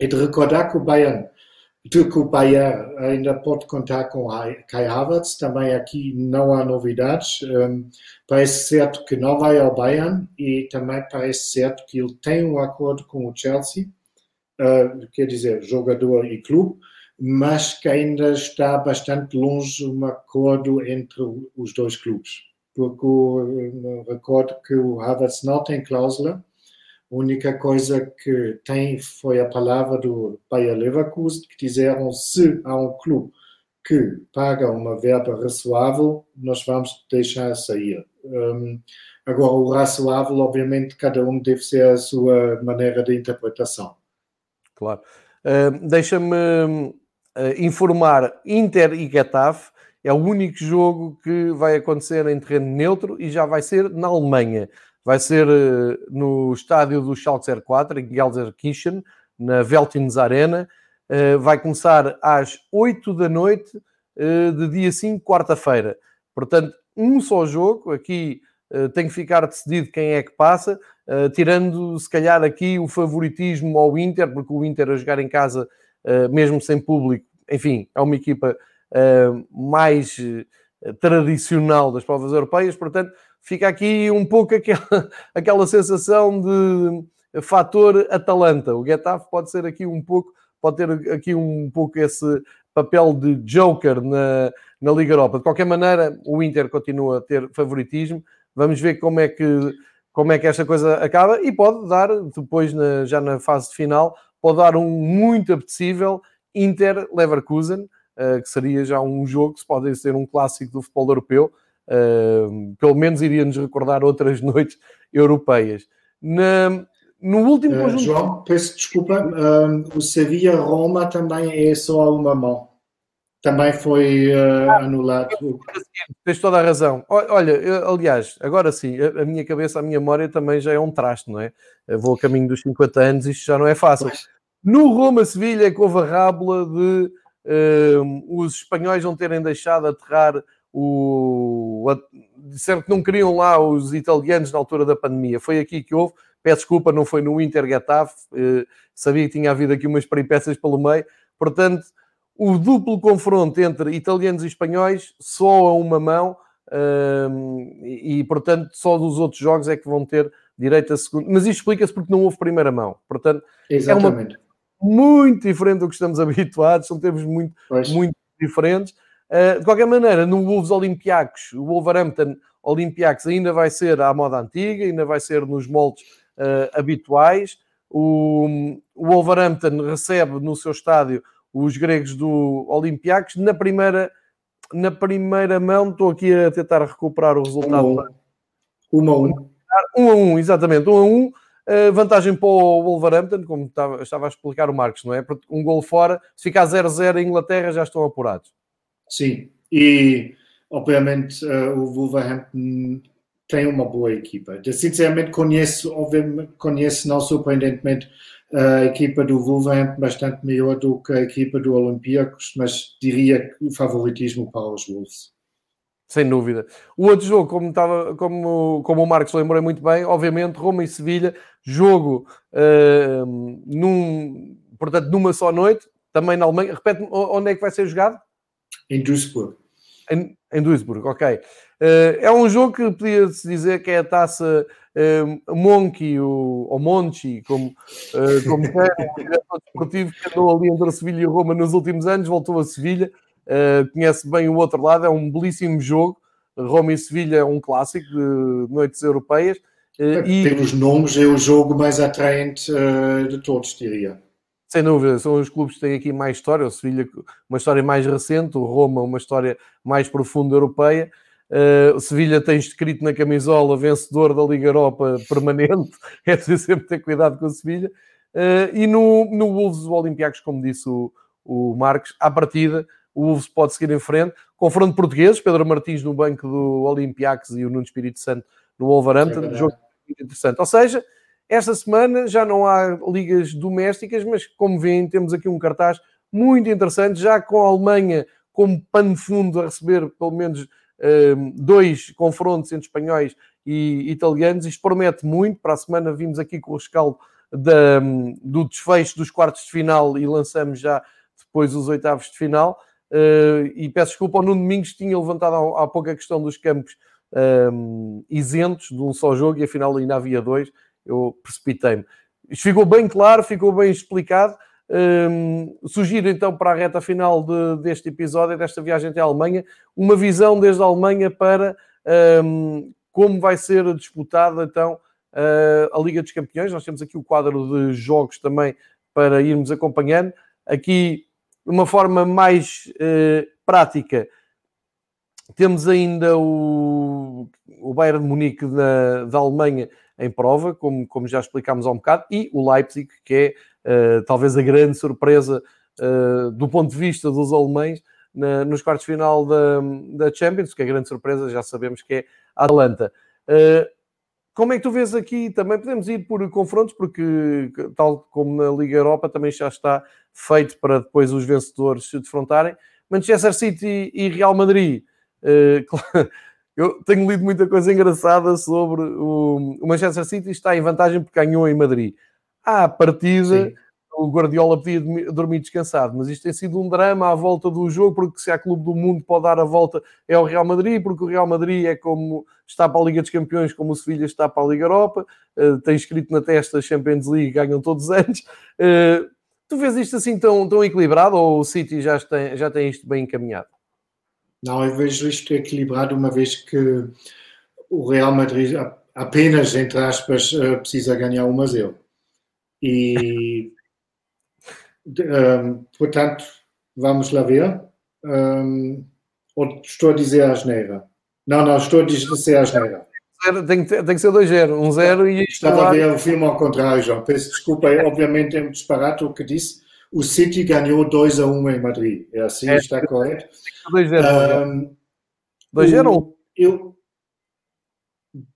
E de recordar que o Bayern, Bayern ainda pode contar com Kai Havertz, também aqui não há novidades. Um, parece certo que não vai ao Bayern e também parece certo que ele tem um acordo com o Chelsea, uh, quer dizer, jogador e clube, mas que ainda está bastante longe um acordo entre os dois clubes. Porque uh, recordo que o Havertz não tem cláusula, a única coisa que tem foi a palavra do Bayer Leverkusen, que disseram se há um clube que paga uma verba razoável, nós vamos deixar sair. Um, agora, o razoável, obviamente, cada um deve ser a sua maneira de interpretação. Claro. Uh, Deixa-me uh, informar, Inter e Getafe é o único jogo que vai acontecer em terreno neutro e já vai ser na Alemanha. Vai ser uh, no estádio do Schalke 04, em Gelsenkirchen, na Veltins Arena. vai começar às 8 da noite de dia 5, quarta-feira. Portanto, um só jogo. Aqui tem que ficar decidido quem é que passa. Tirando se calhar aqui o favoritismo ao Inter, porque o Inter a jogar em casa, mesmo sem público, enfim, é uma equipa mais tradicional das provas europeias, portanto, fica aqui um pouco aquela, <laughs> aquela sensação de fator Atalanta. O Getafe pode ser aqui um pouco, pode ter aqui um pouco esse papel de joker na, na Liga Europa. De qualquer maneira, o Inter continua a ter favoritismo. Vamos ver como é que como é que esta coisa acaba e pode dar, depois, na, já na fase final, pode dar um muito apetecível Inter-Leverkusen, uh, que seria já um jogo que pode ser um clássico do futebol europeu, uh, pelo menos iria-nos recordar outras <laughs> noites europeias. Na, no último uh, conjunto... João, peço desculpa, o Sevilla-Roma também é só a uma mão também foi uh, anulado. Tens toda a razão. Olha, eu, aliás, agora sim, a, a, minha cabeça, a minha memória também já é um traste, não é? Eu vou a caminho dos 50 anos, isto já não é fácil. Pois. No Roma-Sevilha, com a rábula de os espanhóis não terem deixado aterrar o. Disseram que não queriam lá os italianos na altura da pandemia. Foi aqui que houve. Peço desculpa, não foi no Inter Getafe. Uh, sabia que tinha havido aqui umas peripécias pelo meio. Portanto, o duplo confronto entre italianos e espanhóis só a uma mão e, portanto, só dos outros jogos é que vão ter direito a segundo. Mas isto explica-se porque não houve primeira mão. Portanto, Exatamente. é uma muito diferente do que estamos <laughs> habituados, são termos muito, muito diferentes. Uh, de qualquer maneira, no Wolves Olympiacos, o Wolverhampton Olympiacos ainda vai ser à moda antiga, ainda vai ser nos moldes uh, habituais. O, o Wolverhampton recebe no seu estádio os gregos do Olympiacos. Na primeira, na primeira mão, estou aqui a tentar recuperar o resultado. Um a um. Um a um, exatamente. Um a um. Uh, vantagem para o Wolverhampton, como estava, estava, a explicar o Marcos, não é? Um gol fora, se ficar 0-0 em Inglaterra, já estão apurados. Sim, e obviamente uh, o Wolverhampton tem uma boa equipa. Eu, sinceramente, conheço, obviamente, conheço não surpreendentemente a equipa do Wolverhampton bastante melhor do que a equipa do Olympiacos, mas diria que o favoritismo para os Wolves. Sem dúvida. O outro jogo, como, estava, como, como o Marcos lembrou muito bem, obviamente Roma e Sevilha, jogo uh, num, portanto, numa só noite, também na Alemanha. Repete onde é que vai ser jogado? Em Duisburg. Em, em Duisburg, ok. Uh, é um jogo que podia-se dizer que é a taça uh, Monkey, ou, ou Monchi, como, uh, como é, <laughs> o diretor desportivo que andou ali entre a Sevilha e Roma nos últimos anos, voltou a Sevilha, uh, conhece bem o outro lado, é um belíssimo jogo. Roma e Sevilha é um clássico de noites europeias. Uh, e... Pelos nomes, é o jogo mais atraente de todos, diria. Sem dúvida, são os clubes que têm aqui mais história. O Sevilha, uma história mais recente, o Roma, uma história mais profunda europeia. Uh, o Sevilha tem escrito na camisola vencedor da Liga Europa permanente. <laughs> é preciso sempre ter cuidado com o Sevilha. Uh, e no, no Wolves, o Olympiacos, como disse o, o Marcos, à partida, o Wolves pode seguir em frente. Confronto português, Pedro Martins no banco do Olympiacos e o Nuno Espírito Santo no Wolverhampton. É jogo interessante. Ou seja, esta semana já não há ligas domésticas, mas como veem, temos aqui um cartaz muito interessante, já com a Alemanha como pano fundo a receber pelo menos uh, dois confrontos entre espanhóis e italianos. Isto promete muito. Para a semana vimos aqui com o rescaldo da, do desfecho dos quartos de final e lançamos já depois os oitavos de final. Uh, e peço desculpa, o Nuno Domingos tinha levantado há, há pouco a questão dos campos um, isentos de um só jogo e afinal ainda havia dois eu precipitei-me. Isto ficou bem claro, ficou bem explicado. Um, sugiro então para a reta final de, deste episódio, desta viagem até a Alemanha, uma visão desde a Alemanha para um, como vai ser disputada então uh, a Liga dos Campeões. Nós temos aqui o quadro de jogos também para irmos acompanhando. Aqui, de uma forma mais uh, prática, temos ainda o, o Bayern de Munique da, da Alemanha em prova, como, como já explicámos há um bocado, e o Leipzig, que é uh, talvez a grande surpresa uh, do ponto de vista dos alemães na, nos quartos de final da, da Champions, que é a grande surpresa, já sabemos que é a Atalanta. Uh, como é que tu vês aqui? Também podemos ir por confrontos, porque, tal como na Liga Europa, também já está feito para depois os vencedores se defrontarem. Manchester City e Real Madrid. <laughs> Uh, eu tenho lido muita coisa engraçada sobre o Manchester City está em vantagem porque ganhou em Madrid. À partida, Sim. O Guardiola podia dormir descansado, mas isto tem sido um drama à volta do jogo, porque se há clube do mundo pode dar a volta é o Real Madrid, porque o Real Madrid é como está para a Liga dos Campeões, como o Sevilha está para a Liga Europa, uh, tem escrito na testa Champions League, ganham todos os anos. Uh, tu vês isto assim tão, tão equilibrado ou o City já tem, já tem isto bem encaminhado? Não, eu vejo isto equilibrado uma vez que o Real Madrid apenas, entre aspas, eh, precisa ganhar uma zero. E, um, portanto, vamos lá ver. Um, estou a dizer a asneira. Não, não, estou a dizer a asneira. Tem, tem que ser 2-0, 1-0 um e... Estava a ver o filme ao contrário, João. Peço desculpa, obviamente é um disparate o que disse o City ganhou 2 a 1 em Madrid. É assim, é, está correto? 2 a 1. 2 a 1. Eu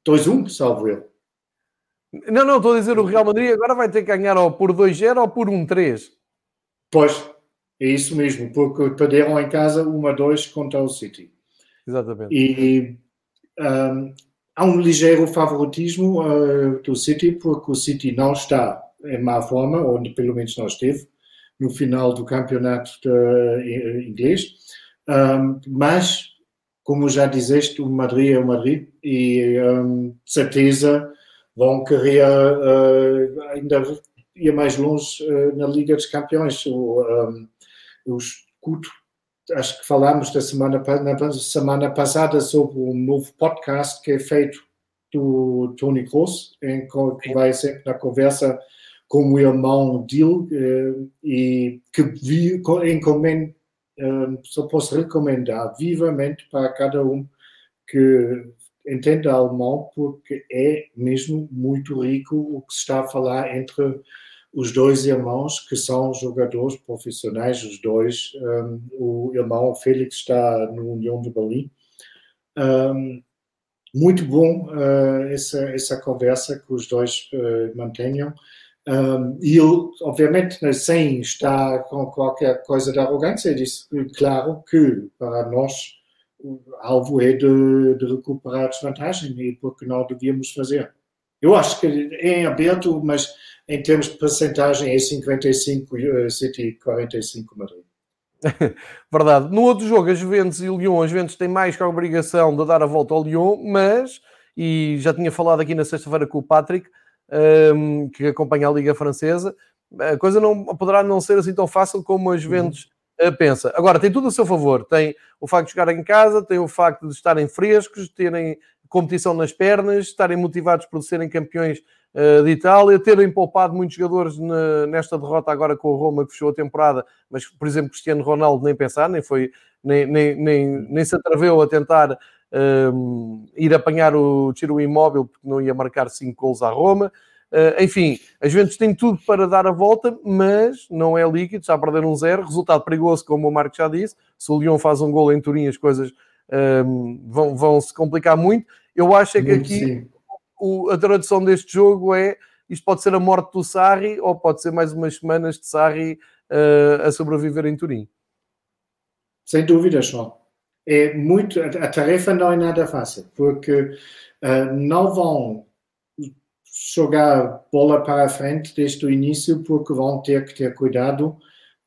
2 a 1, salvo eu. Não, não, estou a dizer o Real Madrid agora vai ter que ganhar ou por 2-0 ou por 1-3. Pois, é isso mesmo, porque perderam em casa 1-2 contra o City. Exatamente. E um, há um ligeiro favoritismo uh, do City, porque o City não está em má forma, ou pelo menos não esteve no final do campeonato de, inglês. Um, mas, como já dizeste, o Madrid é o Madrid e um, certeza vão querer uh, ainda ir mais longe uh, na Liga dos Campeões. O, um, o escudo acho que falámos da semana, na semana passada sobre um novo podcast que é feito do Tony Kroos, em que vai sempre na conversa com o irmão dele eh, e que vi, encomendo, eh, só posso recomendar vivamente para cada um que entenda alemão, porque é mesmo muito rico o que se está a falar entre os dois irmãos que são jogadores profissionais, os dois. Um, o irmão Félix está no União de Berlim. Um, muito bom uh, essa, essa conversa que os dois uh, mantenham. Um, e ele, obviamente, né, sem estar com qualquer coisa de arrogância, disse, claro que para nós o alvo é de, de recuperar a desvantagem e porque não devíamos fazer. Eu acho que é aberto, mas em termos de percentagem é 55 uh, City, 45 Madrid. <laughs> Verdade. No outro jogo, a Juventus e o Lyon, a Juventus tem mais que a obrigação de dar a volta ao Lyon, mas, e já tinha falado aqui na sexta-feira com o Patrick, um, ehm, que acompanha a Liga Francesa, a coisa não poderá não ser assim tão fácil como a Juventus uhum. pensa. Agora, tem tudo a seu favor. Tem o facto de jogar em casa, tem o facto de estarem frescos, terem competição nas pernas, estarem motivados por serem campeões de Itália, terem poupado muitos jogadores nesta derrota agora com o Roma que fechou a temporada, mas por exemplo Cristiano Ronaldo nem pensar, nem foi, nem, nem, nem, nem se atreveu a tentar uh, ir apanhar o tiro imóvel porque não ia marcar 5 gols à Roma. Uh, enfim, as Juventus têm tudo para dar a volta, mas não é líquido, já perderam um zero, resultado perigoso, como o Marco já disse. Se o Lyon faz um gol em Turim, as coisas um, vão, vão se complicar muito. Eu acho é que aqui o, a tradução deste jogo é isto pode ser a morte do Sarri ou pode ser mais umas semanas de Sarri uh, a sobreviver em Turim. Sem dúvida, João. É muito, a tarefa não é nada fácil, porque uh, não vão jogar bola para a frente desde o início, porque vão ter que ter cuidado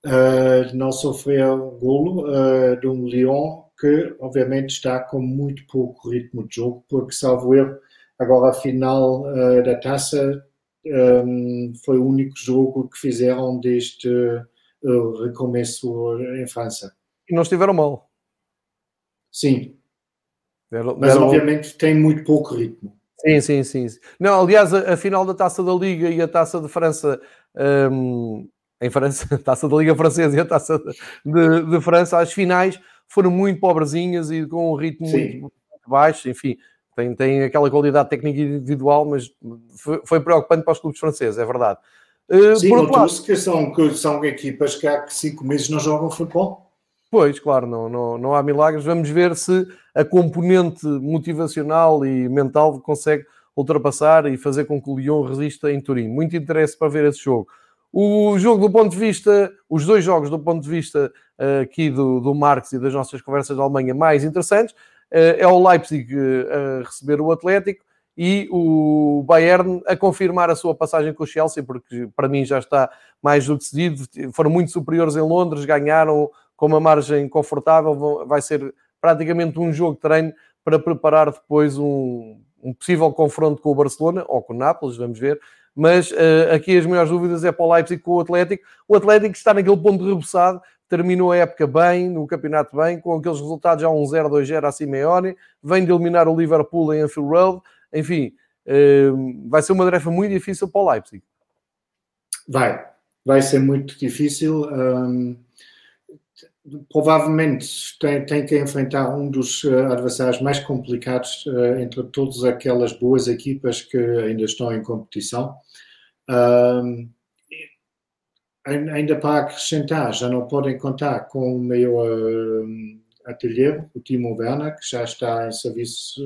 uh, de não sofrer golo uh, de um Lyon que obviamente está com muito pouco ritmo de jogo, porque salvo erro, agora a final uh, da taça um, foi o único jogo que fizeram desde uh, recomeço em França. E não estiveram mal. Sim. Deram, Mas deram... obviamente tem muito pouco ritmo. Sim, sim, sim. Não, aliás, a, a, final da Taça da Liga e a Taça de França um, em França, a <laughs> Taça da Liga Francesa e a Taça de, de França, as finais foram muito pobrezinhas e com um ritmo muito, muito, baixo, enfim, tem, tem aquela qualidade técnica individual, mas foi, foi preocupante para os clubes franceses, é verdade. Uh, Sim, por outro lado, que são, que são equipas que há cinco meses não jogam futebol. Pois, claro, não, não, não há milagres. Vamos ver se a componente motivacional e mental consegue ultrapassar e fazer com que o Lyon resista em Turim. Muito interesse para ver esse jogo. O jogo do ponto de vista, os dois jogos do ponto de vista uh, aqui do, do Marx e das nossas conversas da Alemanha mais interessantes, é o Leipzig uh, a receber o Atlético e o Bayern a confirmar a sua passagem com o Chelsea, porque para mim já está mais do que decidido. Foram muito superiores em Londres, ganharam com uma margem confortável. Vai ser praticamente um jogo de treino para preparar depois um, um possível confronto com o Barcelona ou com o Nápoles, vamos ver mas uh, aqui as maiores dúvidas é para o Leipzig com o Atlético. O Atlético está naquele ponto rebuçado, terminou a época bem, no campeonato bem, com aqueles resultados já um 0-2-0 a Simeone, vem de eliminar o Liverpool em Anfield Road, enfim, uh, vai ser uma tarefa muito difícil para o Leipzig. Vai, vai ser muito difícil. Um, provavelmente tem, tem, que enfrentar um dos uh, adversários mais complicados uh, entre todas aquelas boas equipas que ainda estão em competição. Um, ainda para acrescentar, já não podem contar com o meu uh, ateliê, o Timo Werner, que já está em serviço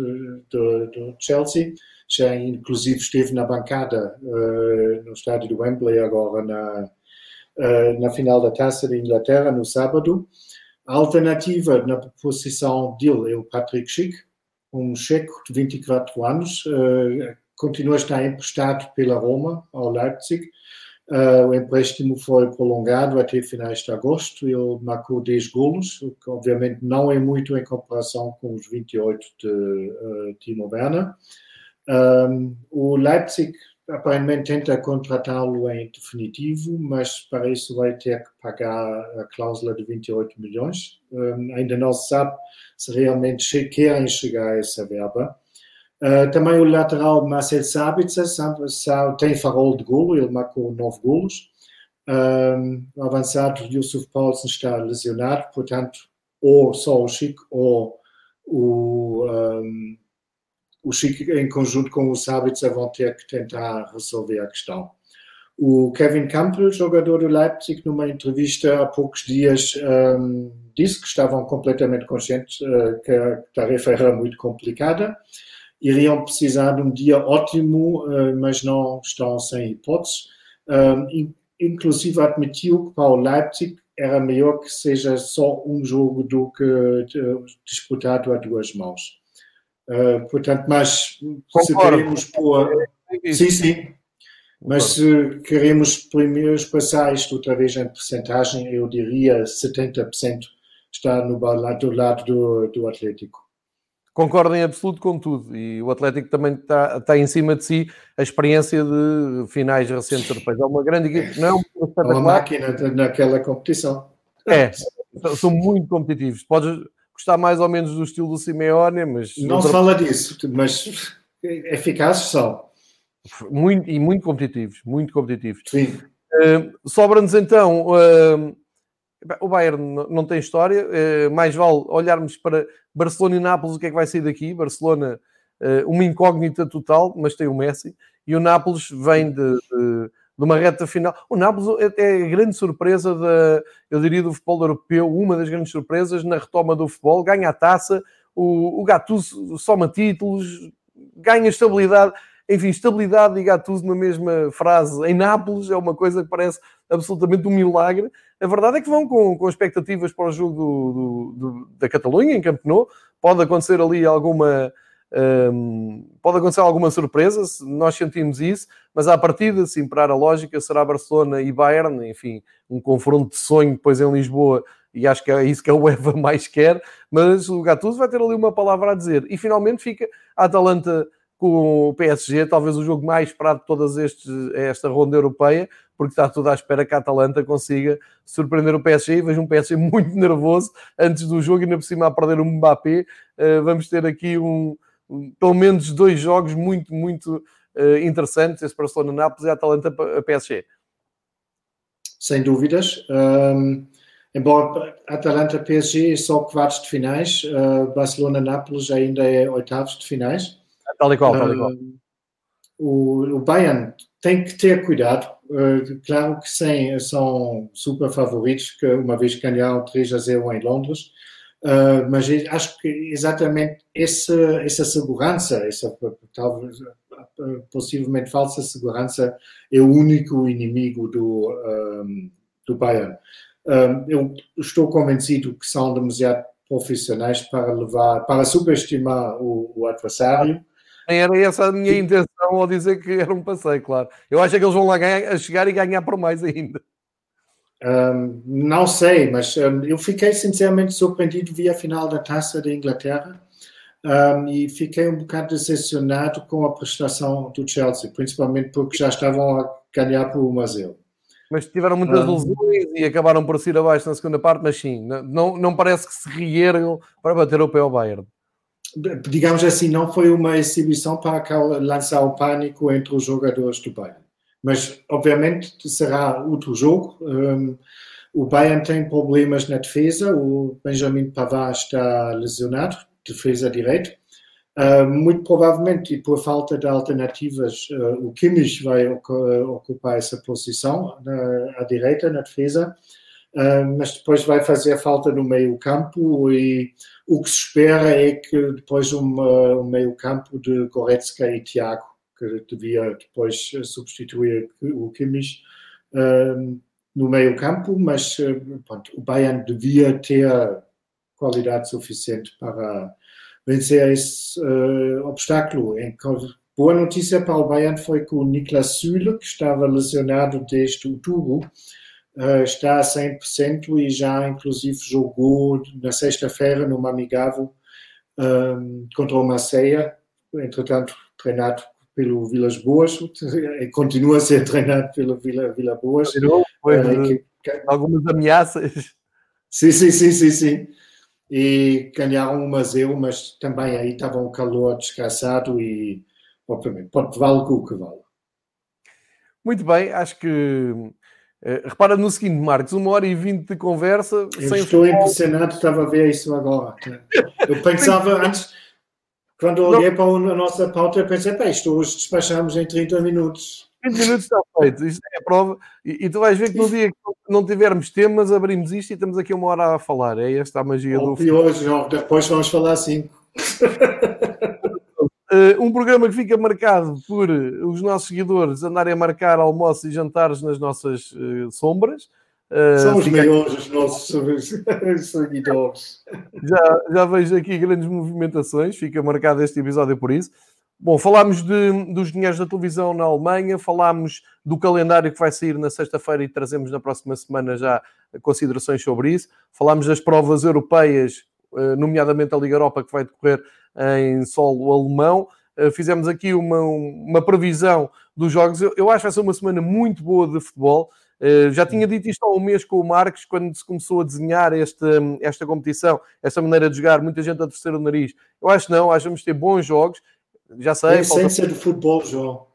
do, do Chelsea, já inclusive esteve na bancada no estádio do Wembley agora na eh, na final da Taça de Inglaterra no sábado. A alternativa na posição dele é o Patrick Schick, um checo de 24 anos, uh, continua a estar emprestado pela Roma ao Leipzig. Uh, o empréstimo foi prolongado até finais de agosto. Ele marcou 10 golos, o que obviamente não é muito em comparação com os 28 de uh, Timo Werner. Um, o Leipzig aparentemente tenta contratá-lo em definitivo, mas para isso vai ter que pagar a cláusula de 28 milhões. Um, ainda não se sabe se realmente querem chegar a essa verba. Uh, também o lateral Marcel Sabitzer tem farol de golo, ele marcou nove golos. Um, o avançado Yusuf Paulsen está lesionado, portanto, ou só o Chico ou o, um, o Chico, em conjunto com o Sabitzer, vão ter que tentar resolver a questão. O Kevin Campbell, jogador do Leipzig, numa entrevista há poucos dias, um, disse que estavam completamente conscientes uh, que a tarefa era muito complicada. Iriam precisar de um dia ótimo, uh, mas não estão sem hipóteses. Um, inclusive admitiu que para o Leipzig era melhor que seja só um jogo do que uh, disputado a duas mãos. Uh, portanto, mas se queremos pôr. Sim, sim. Mas se queremos primeiro passar isto outra vez em porcentagem, eu diria 70% está no lado, do lado do, do Atlético. Concordo em absoluto com tudo. E o Atlético também está, está em cima de si a experiência de finais recentes europeias. É uma grande equipe, não é uma, uma máquina naquela competição. É, são muito competitivos. Podes gostar mais ou menos do estilo do Simeone, mas. Não se fala disso, mas eficazes são. Muito, e muito competitivos, muito competitivos. Sim. Uh, Sobra-nos então. Uh, o Bayern não tem história, uh, mais vale olharmos para Barcelona e Nápoles, o que é que vai sair daqui? Barcelona, uma incógnita total, mas tem o Messi, e o Nápoles vem de, de de uma reta final. O Nápoles é, é a grande surpresa, da, eu diria, do futebol europeu, uma das grandes surpresas na retoma do futebol. Ganha a taça, o, o Gattuso soma títulos, ganha estabilidade. Enfim, estabilidade e Gattuso na mesma frase em Nápoles é uma coisa que parece absolutamente um milagre. A verdade é que vão com, com expectativas para o jogo do, do, do, da Catalunha, em Camp Nou. Pode acontecer ali alguma um, pode acontecer alguma surpresa, nós sentimos isso, mas à partida, se imperar a lógica, será Barcelona e Bayern, enfim, um confronto de sonho depois em Lisboa, e acho que é isso que a UEFA <laughs> mais quer, mas o Gattuso vai ter ali uma palavra a dizer. E finalmente fica a Atalanta com o PSG, talvez o jogo mais esperado de todas estes, esta ronda europeia, porque está tudo à espera que a Atalanta consiga surpreender o PSG vejo um PSG <laughs> muito nervoso antes do jogo e ainda por cima a perder o Mbappé. Uh, vamos ter aqui um, pelo menos dois jogos muito, muito uh, interessantes, esse Barcelona-Nápoles e a Atalanta-PSG. Sem dúvidas. Um, embora Atalanta-PSG é só quartos de finais, uh, Barcelona-Nápoles ainda é oitavos de finais. Tal e qual, tal e qual. o, o Bayern tem que ter cuidado. Uh, claro que sim, são super favoritos, uma vez ganharam 3 a 0 em Londres, Uh, mas acho que exatamente essa, essa segurança, essa talvez possivelmente falsa segurança, é o único inimigo do, um, do Bayern. Um, eu estou convencido que são demasiado profissionais para levar, para subestimar o, o adversário. Era essa a minha intenção ao dizer que era um passeio, claro. Eu acho que eles vão lá ganhar, chegar e ganhar por mais ainda. Um, não sei, mas um, eu fiquei sinceramente surpreendido via a final da Taça da Inglaterra um, e fiquei um bocado decepcionado com a prestação do Chelsea, principalmente porque já estavam a ganhar por 1 a 0. Mas tiveram muitas lesões e acabaram por ir abaixo na segunda parte, mas sim, não, não parece que se reergam para bater o pé ao Bayern. Digamos assim, não foi uma exibição para lançar o pânico entre os jogadores do Bayern. Mas, obviamente, será outro jogo. Um, o Bayern tem problemas na defesa. O Benjamin Pavard está lesionado, defesa direito. Uh, muito provavelmente, e por falta de alternativas, uh, o Kimmich vai ocupar essa posição na, à direita, na defesa. Uh, mas depois vai fazer falta no meio campo e o que se espera é que depois um, um meio campo de Goretzka e Thiago que devia depois substituir o Kimmich uh, no meio campo, mas pronto, o Bayern devia ter qualidade suficiente para vencer esse uh, obstáculo. Boa notícia para o Bayern foi que o Niklas Süle, que estava lesionado desde outubro, está a 100% e já inclusive jogou na sexta-feira numa amigável um, contra o Marseille, entretanto treinado pelo Vilas Boas, <laughs> continua a ser treinado pelo Vila, Vila Boas. Depois uh, algumas ameaças. Sim, sim, sim, sim, sim. E ganharam uma zero, mas também aí estava um calor descansado e, obviamente, pode vale o que vale. Muito bem, acho que. Eh, repara no seguinte, Marcos, uma hora e vinte de conversa. Eu estou futebol. impressionado, estava a ver isso agora. Eu pensava <laughs> antes, quando olhei Não. para a nossa pauta, eu pensei, pá, isto hoje despachamos em 30 minutos. 20 minutos está feito, isto é a prova. E, e, tu vais ver que no dia que não tivermos temas, abrimos isto e estamos aqui uma hora a falar. É esta a magia Bom, do. E hoje, depois vamos falar cinco. <laughs> um programa que fica marcado por os nossos seguidores andarem a marcar almoços e jantares nas nossas uh, sombras. Uh, São os maiores os nossos <laughs> seguidores. Já, já vejo aqui grandes movimentações, fica marcado este episódio por isso. Bom, falámos de, dos dinheiros da televisão na Alemanha, falámos do calendário que vai sair na sexta-feira e trazemos na próxima semana já considerações sobre isso. Falámos das provas europeias, nomeadamente a Liga Europa, que vai decorrer em solo alemão. Eh, fizemos aqui uma, uma previsão dos jogos. Eu, eu acho que vai ser uma semana muito boa de futebol. Uh, já tinha dito isto há um mês com o Marcos, quando se começou a desenhar esta, esta competição, esta maneira de jogar, muita gente a terceiro nariz. Eu acho não, acho que vamos ter bons jogos. Já sei. É a essência falta... do futebol, João.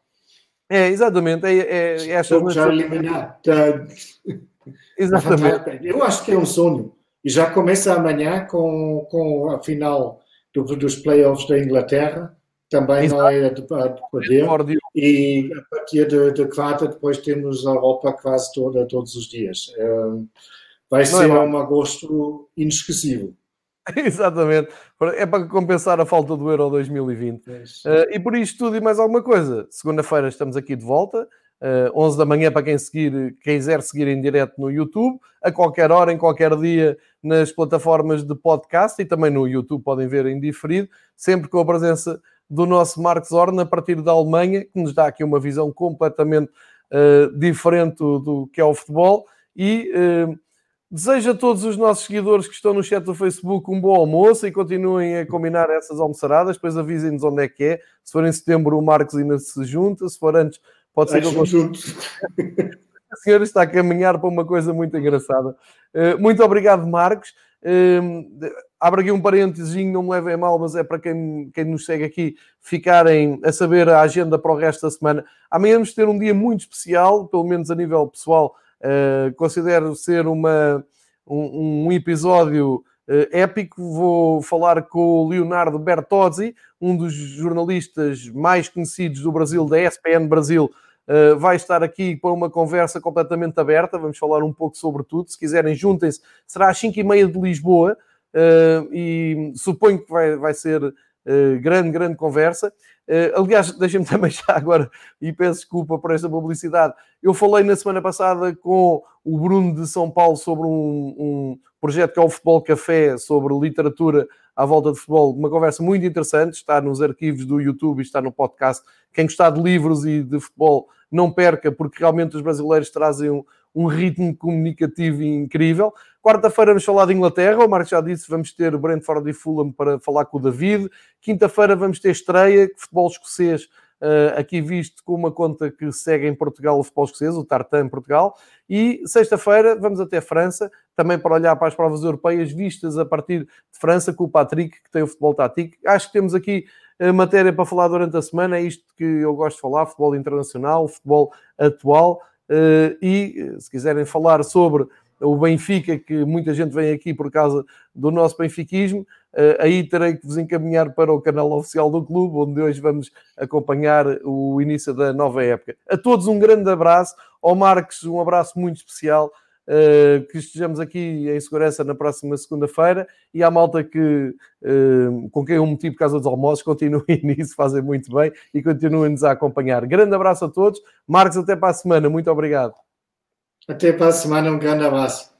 É, exatamente. É, é, é esta já eliminar. <laughs> Exatamente. Eu acho que é um sonho. E já começa amanhã com, com a final do, dos playoffs da Inglaterra, também Exato. não é de, de poder. E a partir de, de quarta, depois temos a Europa quase toda, todos os dias. vai não é ser é um agosto inesquecível. <laughs> Exatamente. É para compensar a falta do Euro 2020. Uh, e por isto tudo e mais alguma coisa, segunda-feira estamos aqui de volta. Uh, 11 da manhã para quem seguir, quiser seguir em direto no YouTube, a qualquer hora, em qualquer dia, nas plataformas de podcast e também no YouTube podem ver em diferido, sempre com a presença do nosso Marcos Horn a partir da Alemanha, que nos dá aqui uma visão completamente uh, diferente do, que é o futebol. E uh, desejo a todos os nossos seguidores que estão no chat do Facebook um bom almoço e continuem a combinar essas almoçaradas, depois avisem-nos onde é que é, se for em setembro o Marcos ainda se junta, se for antes Pode ser que eu juntos. A senhora está a caminhar para uma coisa muito engraçada. Uh, muito obrigado, Marcos. Uh, abro aqui um parênteses, não me levem a mal, mas é para quem, quem nos segue aqui ficarem a saber a agenda para o resto da semana. Amanhã vamos ter um dia muito especial, pelo menos a nível pessoal. Uh, considero ser uma, um, um episódio uh, épico. Vou falar com o Leonardo Bertozzi, um dos jornalistas mais conhecidos do Brasil, da ESPN Brasil, Uh, vai estar aqui para uma conversa completamente aberta. Vamos falar um pouco sobre tudo. Se quiserem, juntem-se. Será às 5h30 de Lisboa uh, e suponho que vai, vai ser uh, grande, grande conversa. aliás, deixem-me <laughs> também já agora, e peço desculpa por esta publicidade. Eu falei na semana passada com o Bruno de São Paulo sobre um, um projeto que é o Futebol Café, sobre literatura à volta de futebol. Uma conversa muito interessante. Está nos arquivos do YouTube e está no podcast. Quem gostar de livros e de futebol não perca, porque realmente os brasileiros trazem um, um ritmo comunicativo incrível. Quarta-feira vamos falar de Inglaterra, o Marcos já disse, vamos ter Brentford e Fulham para falar com o David. Quinta-feira vamos ter estreia, futebol escocês, aqui visto com uma conta que segue em Portugal o futebol escocês, o Tartan Portugal. E sexta-feira vamos até França, também para olhar para as provas europeias vistas a partir de França, com o Patrick, que tem o futebol tático. Acho que temos aqui a matéria para falar durante a semana, é isto que eu gosto de falar: futebol internacional, futebol atual. Eh, e eh, se quiserem falar sobre o Benfica, que muita gente vem aqui por causa do nosso benfiquismo, eh, aí terei que vos encaminhar para o canal oficial do clube, onde hoje vamos acompanhar o início da nova época. A todos um grande abraço, ao Marcos um abraço muito especial uh, que estejamos aqui em segurança na próxima segunda-feira e à malta que, uh, com quem eu meti por causa dos almoços, <laughs> continuem nisso, fazem muito bem e continuem-nos a acompanhar. Grande abraço a todos. Marcos, até para a semana. Muito obrigado. Até para a semana, um grande abraço.